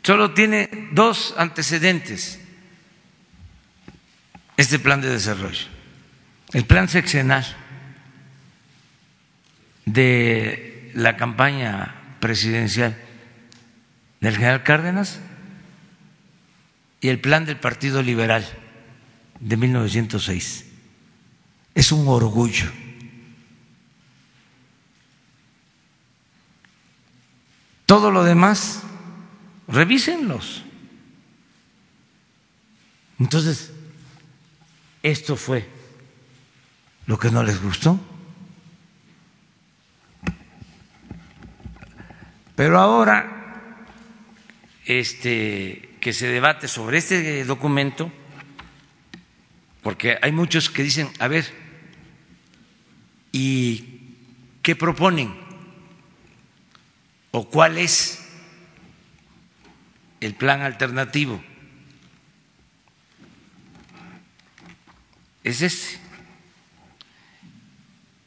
solo tiene dos antecedentes este plan de desarrollo. El plan sexenal de la campaña presidencial del general Cárdenas y el plan del Partido Liberal de 1906. Es un orgullo. Todo lo demás revísenlos. Entonces, esto fue lo que no les gustó. Pero ahora, este, que se debate sobre este documento, porque hay muchos que dicen, a ver, ¿y qué proponen? ¿O cuál es el plan alternativo. Es este.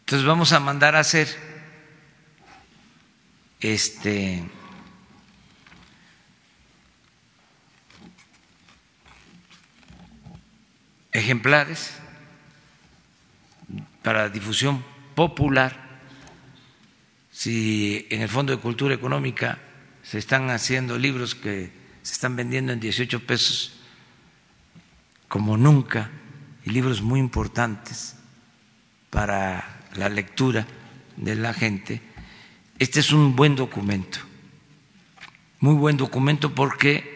Entonces vamos a mandar a hacer este ejemplares para difusión popular. Si en el Fondo de Cultura Económica se están haciendo libros que se están vendiendo en 18 pesos como nunca y libros muy importantes para la lectura de la gente. Este es un buen documento, muy buen documento porque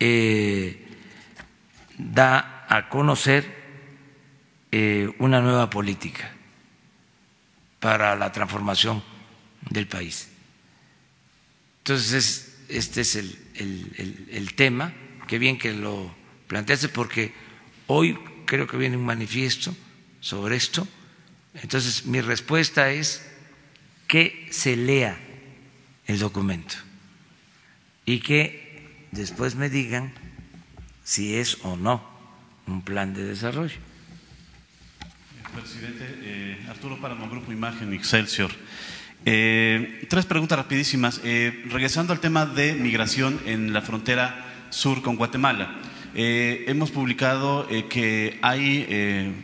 eh, da a conocer eh, una nueva política para la transformación del país. Entonces, este es el, el, tema, qué bien que lo planteaste porque hoy creo que viene un manifiesto sobre esto. Entonces, mi respuesta es que se lea el documento y que después me digan si es o no un plan de desarrollo.
Presidente, eh, Arturo Páramo, Grupo Imagen Excelsior. Eh, tres preguntas rapidísimas. Eh, regresando al tema de migración en la frontera sur con Guatemala. Eh, hemos publicado que hay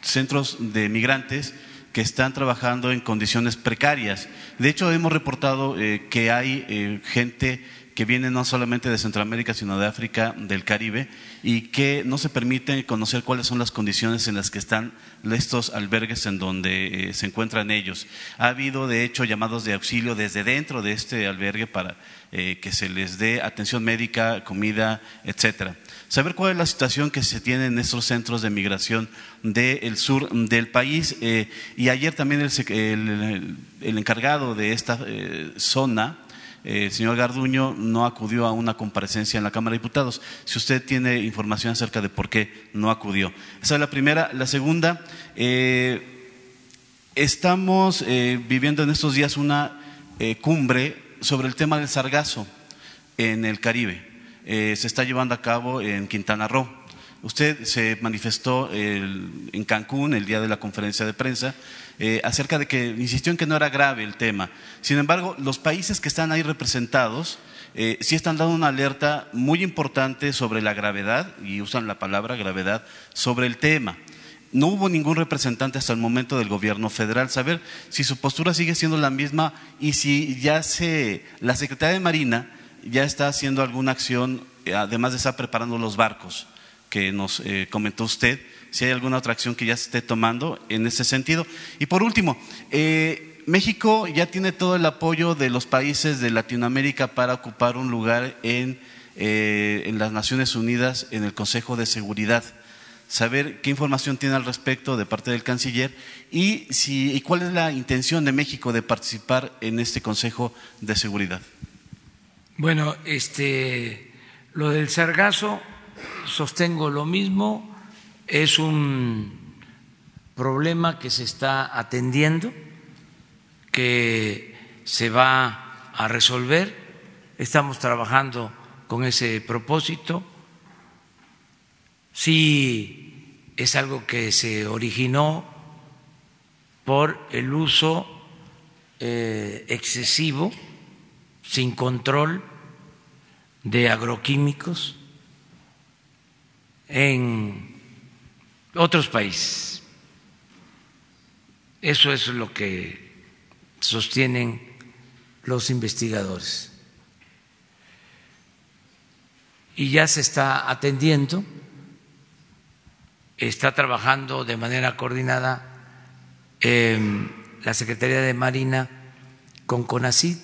centros de migrantes que están trabajando en condiciones precarias. De hecho, hemos reportado que hay gente que vienen no solamente de Centroamérica, sino de África, del Caribe, y que no se permiten conocer cuáles son las condiciones en las que están estos albergues en donde eh, se encuentran ellos. Ha habido, de hecho, llamados de auxilio desde dentro de este albergue para eh, que se les dé atención médica, comida, etcétera saber cuál es la situación que se tiene en estos centros de migración del sur del país. Eh, y ayer también el, encargado de esta zona, el señor Garduño, no acudió a una comparecencia en la Cámara de Diputados. Si usted tiene información acerca de por qué no acudió. Esa es la primera. La segunda, estamos viviendo en estos días una cumbre sobre el tema del sargazo en el Caribe. Eh, se está llevando a cabo en Quintana Roo. Usted se manifestó en Cancún el día de la conferencia de prensa eh, acerca de que insistió en que no era grave el tema. Sin embargo, los países que están ahí representados eh, sí están dando una alerta muy importante sobre la gravedad, y usan la palabra gravedad, sobre el tema. No hubo ningún representante hasta el momento del gobierno federal. Saber si su postura sigue siendo la misma y si ya se, la Secretaría de Marina ya está haciendo alguna acción, eh, además de estar preparando los barcos que nos eh, comentó usted, si hay alguna otra acción que ya se esté tomando en ese sentido. Y por último, eh, México ya tiene todo el apoyo de los países de Latinoamérica para ocupar un lugar en, en las Naciones Unidas en el Consejo de Seguridad. Saber qué información tiene al respecto de parte del canciller y, si, y cuál es la intención de México de participar en este Consejo de Seguridad.
Bueno, este, lo del sargazo, sostengo lo mismo, es un problema que se está atendiendo, que se va a resolver. Estamos trabajando con ese propósito. Sí, es algo que se originó por el uso eh, excesivo sin control de agroquímicos en otros países. Eso es lo que sostienen los investigadores. Y ya se está atendiendo, está trabajando de manera coordinada la Secretaría de Marina con CONACIT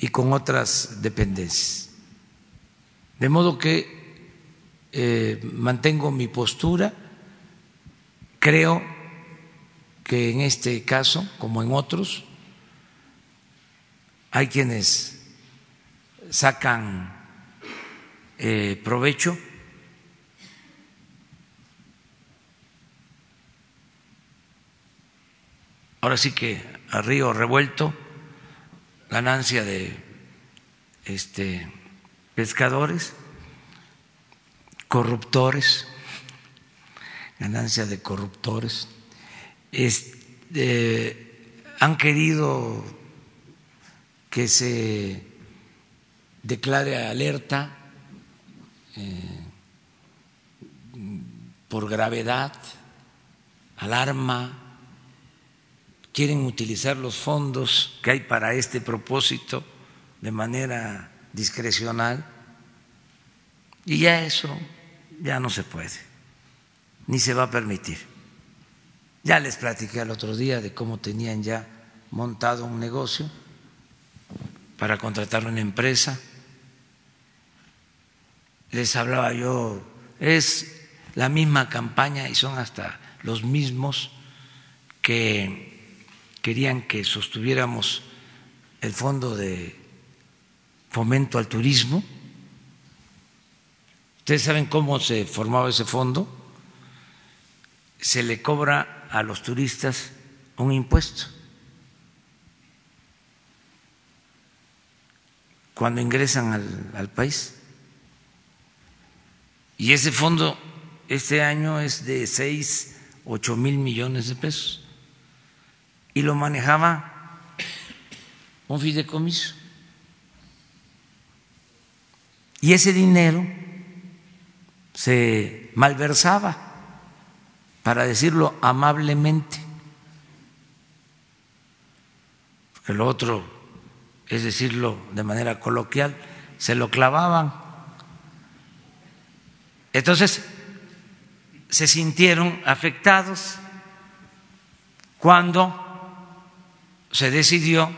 y con otras dependencias. De modo que eh, mantengo mi postura, creo que en este caso, como en otros, hay quienes sacan eh, provecho. Ahora sí que a río revuelto ganancia de este, pescadores, corruptores, ganancia de corruptores, este, han querido que se declare alerta eh, por gravedad, alarma, quieren utilizar los fondos que hay para este propósito de manera discrecional y ya eso ya no se puede, ni se va a permitir. Ya les platiqué el otro día de cómo tenían ya montado un negocio para contratar una empresa. Les hablaba yo, es la misma campaña y son hasta los mismos que querían que sostuviéramos el fondo de fomento al turismo. Ustedes saben cómo se formaba ese fondo. Se le cobra a los turistas un impuesto. cuando ingresan al, país. Y ese fondo este año es de seis, ocho mil millones de pesos y lo manejaba un fideicomiso. Y ese dinero se malversaba, para decirlo amablemente, porque lo otro es decirlo de manera coloquial, se lo clavaban. Entonces, se sintieron afectados cuando se decidió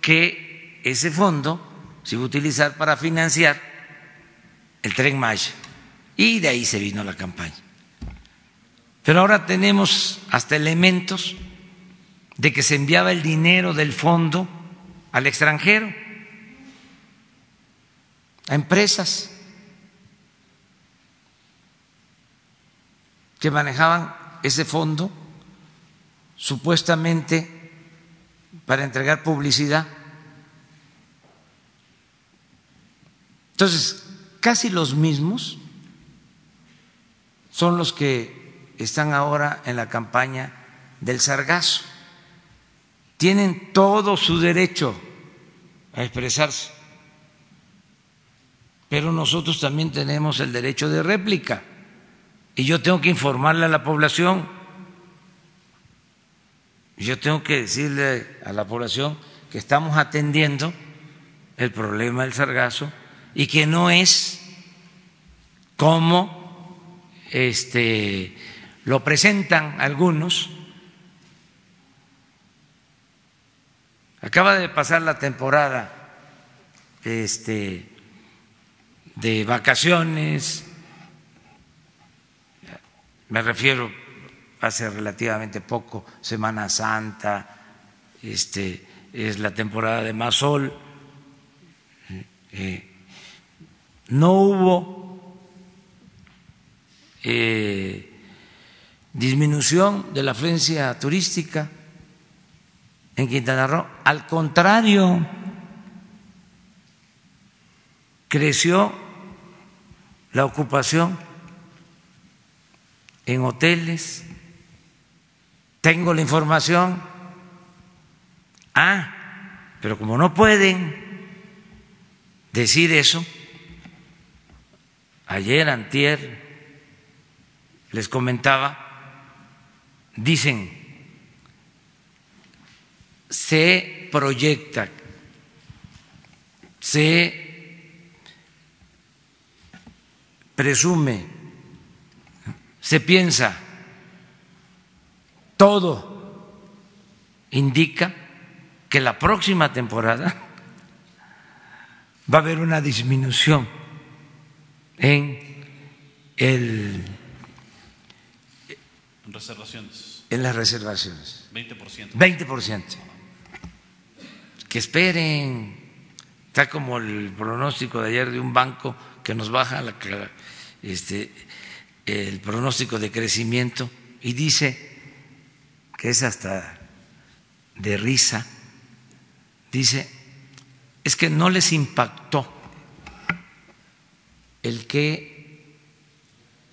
que ese fondo se iba a utilizar para financiar el tren Maya. Y de ahí se vino la campaña. Pero ahora tenemos hasta elementos de que se enviaba el dinero del fondo al extranjero, a empresas que manejaban ese fondo supuestamente para entregar publicidad. Entonces, casi los mismos son los que están ahora en la campaña del sargazo. Tienen todo su derecho a expresarse, pero nosotros también tenemos el derecho de réplica. Y yo tengo que informarle a la población, yo tengo que decirle a la población que estamos atendiendo el problema del sargazo y que no es como este, lo presentan algunos Acaba de pasar la temporada este, de vacaciones, me refiero hace relativamente poco, Semana Santa, este, es la temporada de más sol. Eh, no hubo eh, disminución de la afluencia turística en Quintana Roo. Al contrario, creció la ocupación en hoteles. Tengo la información. Ah, pero como no pueden decir eso, ayer, antier, les comentaba, dicen se proyecta, se presume, se piensa, todo indica que la próxima temporada va a haber una disminución en el
reservaciones.
En las reservaciones.
20%.
20% que esperen, está como el pronóstico de ayer de un banco que nos baja la, este, el pronóstico de crecimiento y dice que es hasta de risa, dice, es que no les impactó el que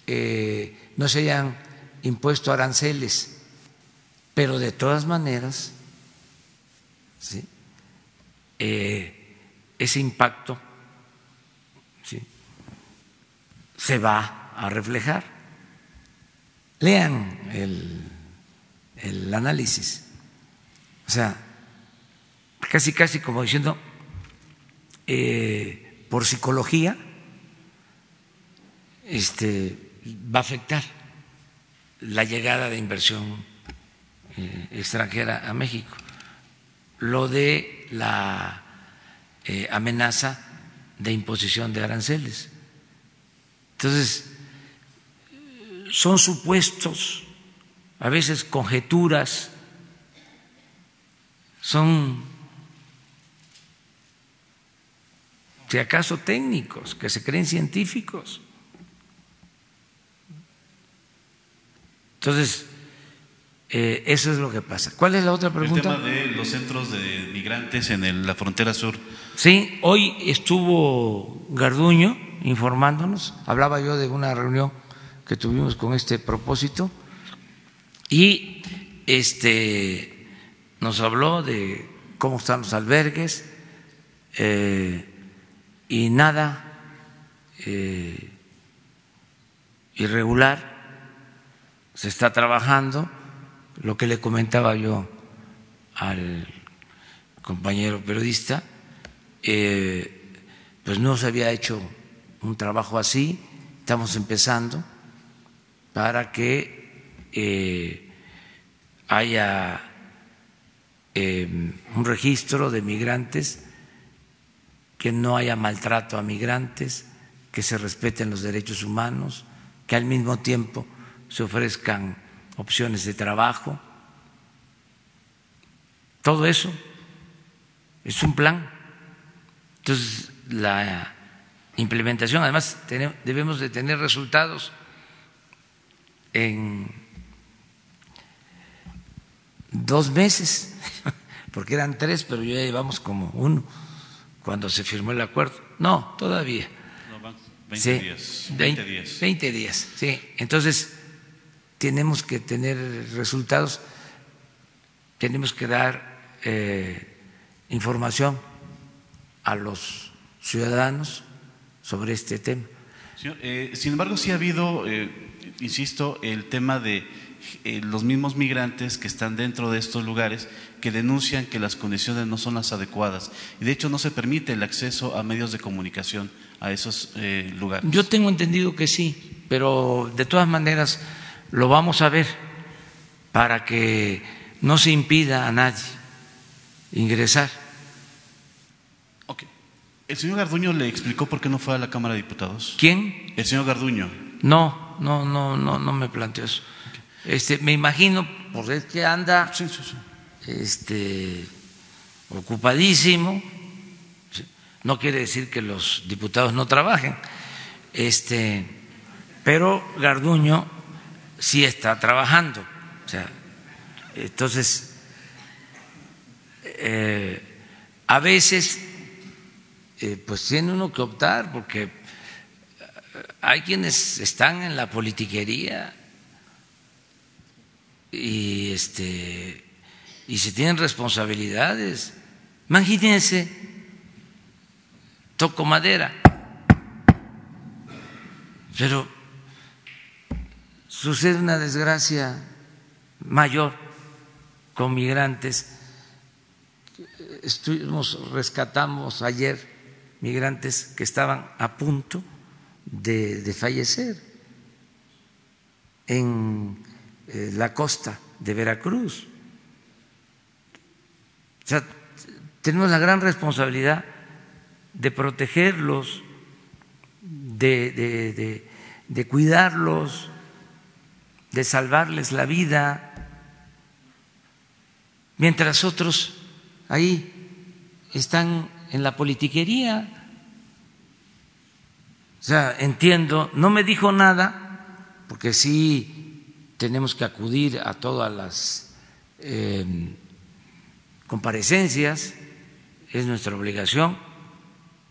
eh, no se hayan impuesto aranceles, pero de todas maneras, ¿sí? Eh, ese impacto se va a reflejar. Lean el, el análisis. O sea, casi, casi como diciendo, eh, por psicología, este, va a afectar la llegada de inversión eh, extranjera a México. Lo de la eh, amenaza de imposición de aranceles. Entonces, son supuestos, a veces conjeturas, son, si acaso, técnicos, que se creen científicos. Entonces, eh, eso es lo que pasa. ¿Cuál es la otra pregunta?
El tema de los centros de migrantes en la frontera sur.
Sí, hoy estuvo Garduño informándonos, hablaba yo de una reunión que tuvimos con este propósito y este nos habló de cómo están los albergues eh, y nada eh, irregular se está trabajando lo que le comentaba yo al compañero periodista, eh, pues no se había hecho un trabajo así, estamos empezando para que eh, haya eh, un registro de migrantes, que no haya maltrato a migrantes, que se respeten los derechos humanos, que al mismo tiempo se ofrezcan opciones de trabajo. Todo eso es un plan. Entonces, la implementación, además, debemos de tener resultados en dos meses, porque eran tres, pero ya llevamos como uno cuando se firmó el acuerdo. No, todavía.
20 días.
20, días. 20 días, sí. Entonces, tenemos que tener resultados, tenemos que dar eh, información a los ciudadanos sobre este tema.
Eh, sin embargo, sí ha habido, eh, insisto, el tema de los mismos migrantes que están dentro de estos lugares que denuncian que las condiciones no son las adecuadas y de hecho no se permite el acceso a medios de comunicación a esos lugares.
Yo tengo entendido que sí, pero de todas maneras lo vamos a ver para que no se impida a nadie ingresar.
Ok. ¿El señor Garduño le explicó por qué no fue a la Cámara de Diputados?
¿Quién?
El señor Garduño.
No, no, no, no, no me planteó eso. Este, me imagino, por es que anda Este, ocupadísimo no quiere decir que los diputados no trabajen, este, pero Garduño sí está trabajando. O sea, entonces, eh, a veces, eh, pues tiene uno que optar porque hay quienes están en la politiquería y este y se tienen responsabilidades. Imagínense toco madera. Pero sucede una desgracia mayor con migrantes. Estuvimos, rescatamos ayer migrantes que estaban a punto de, de fallecer en eh, la costa de Veracruz. O sea, tenemos la gran responsabilidad de protegerlos, de, de, cuidarlos, de salvarles la vida, mientras otros ahí están en la politiquería. O sea, entiendo, no me dijo nada, porque sí tenemos que acudir a todas las eh, comparecencias, es nuestra obligación,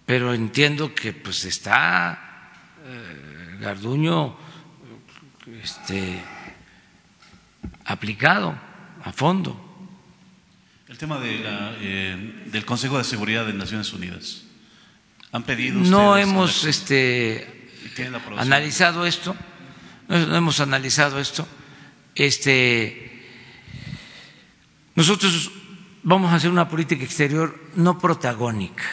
pero entiendo que pues está eh, Garduño este, aplicado a fondo.
El tema de eh, del Consejo de Seguridad de Naciones Unidas. ¿Han pedido
No hemos este, analizado esto, no hemos analizado esto. Este, nosotros vamos a hacer una política exterior no protagónica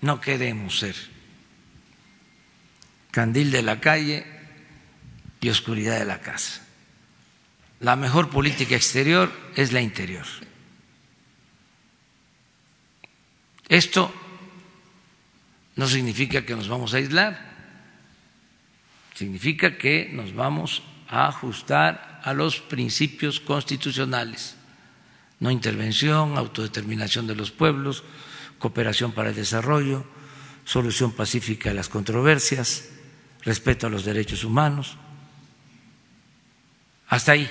no queremos ser candil de la calle y oscuridad de la casa. La mejor política exterior es la interior. Esto no significa que nos vamos a aislar, significa que nos vamos a ajustar a los principios constitucionales, no intervención, autodeterminación de los pueblos, cooperación para el desarrollo, solución pacífica de las controversias, respeto a los derechos humanos. Hasta ahí.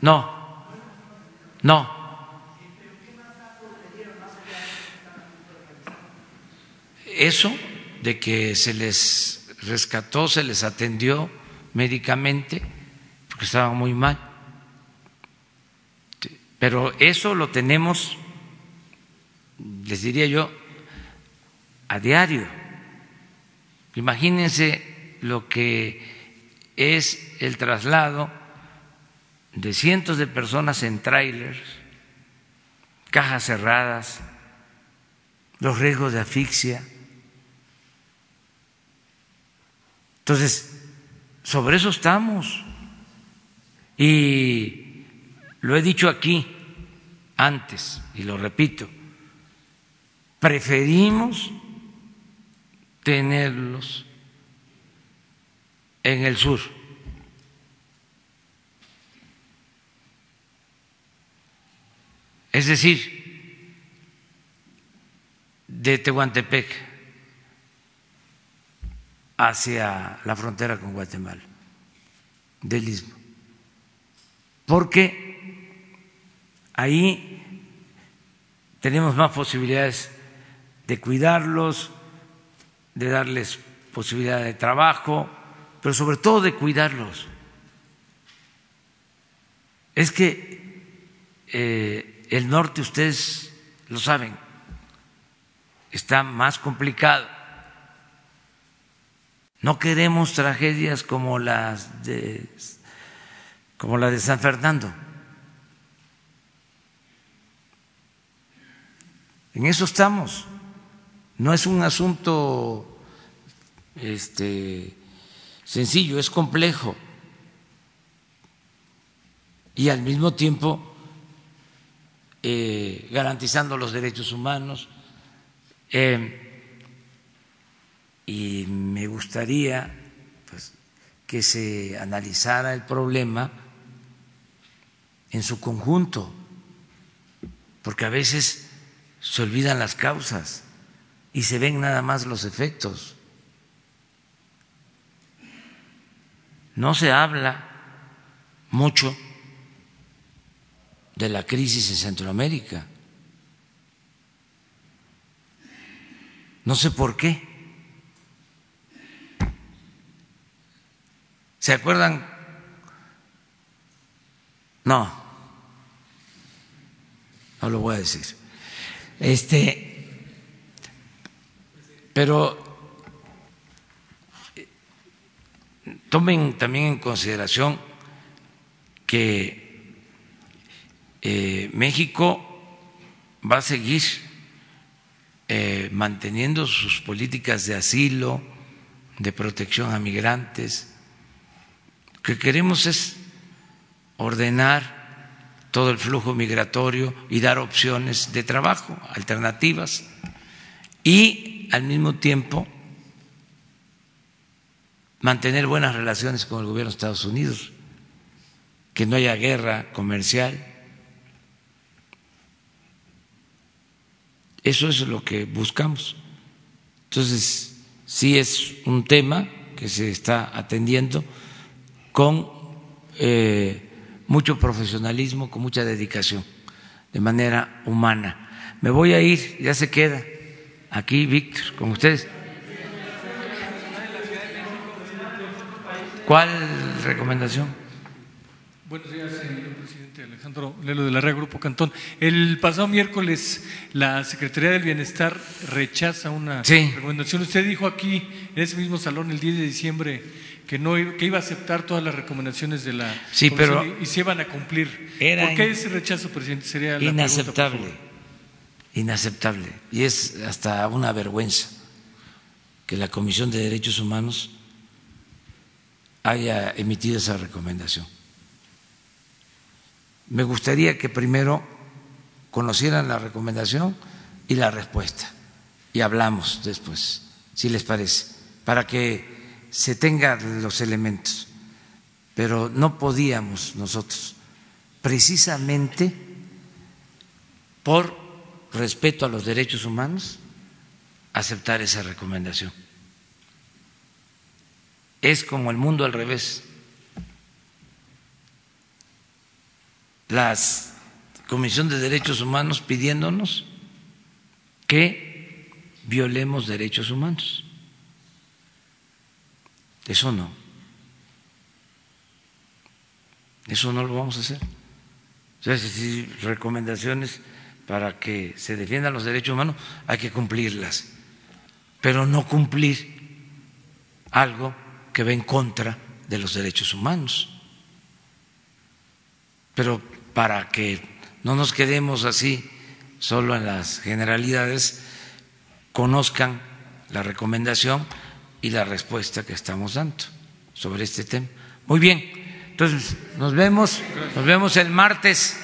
No, no. Eso de que se les rescató, se les atendió médicamente porque estaban muy mal. Pero eso lo tenemos, les diría yo, a diario. Imagínense lo que es el traslado de cientos de personas en trailers, cajas cerradas, los riesgos de asfixia. Entonces, sobre eso estamos. Y lo he dicho aquí antes, y lo repito, preferimos tenerlos en el sur. Es decir, de Tehuantepec hacia la frontera con Guatemala, del istmo. Porque ahí tenemos más posibilidades de cuidarlos, de darles posibilidad de trabajo, pero sobre todo de cuidarlos. Es que eh, el norte, ustedes lo saben, está más complicado. No queremos tragedias como las de como la de San Fernando. En eso estamos. No es un asunto este, sencillo, es complejo. Y al mismo tiempo eh, garantizando los derechos humanos. Eh, y me gustaría pues, que se analizara el problema en su conjunto, porque a veces se olvidan las causas y se ven nada más los efectos. No se habla mucho de la crisis en Centroamérica. No sé por qué. ¿Se acuerdan? No, no lo voy a decir. Este, pero tomen también en consideración que eh, México va a seguir eh, manteniendo sus políticas de asilo, de protección a migrantes. Lo que queremos es ordenar todo el flujo migratorio y dar opciones de trabajo, alternativas, y al mismo tiempo mantener buenas relaciones con el gobierno de Estados Unidos, que no haya guerra comercial Eso es lo que buscamos. Entonces, sí es un tema que se está atendiendo con eh, mucho profesionalismo, con mucha dedicación, de manera humana. Me voy a ir, ya se queda aquí Víctor, con ustedes. ¿Cuál recomendación?
Buenos días, señor presidente Alejandro Lelo de la Red Grupo Cantón. El pasado miércoles la Secretaría del Bienestar rechaza una recomendación. Usted dijo aquí, en ese mismo salón, el 10 de diciembre, que no que iba a aceptar todas las recomendaciones de la
sí, pero
y se iban a cumplir. ¿Por qué ese rechazo, presidente? Sería la
inaceptable, inaceptable. Y es hasta una vergüenza que la Comisión de Derechos Humanos haya emitido esa recomendación me gustaría que primero conocieran la recomendación y la respuesta y hablamos después, si les parece, para que se tengan los elementos. Pero no podíamos nosotros, precisamente por respeto a los derechos humanos, aceptar esa recomendación. Es como el mundo al revés. la Comisión de Derechos Humanos pidiéndonos que violemos derechos humanos. Eso no. Eso no lo vamos a hacer. O sea, si recomendaciones para que se defiendan los derechos humanos, hay que cumplirlas, pero no cumplir algo que va en contra de los derechos humanos. Pero para que no nos quedemos así solo en las generalidades, conozcan la recomendación y la respuesta que estamos dando sobre este tema. Muy bien, entonces nos vemos, nos vemos el martes.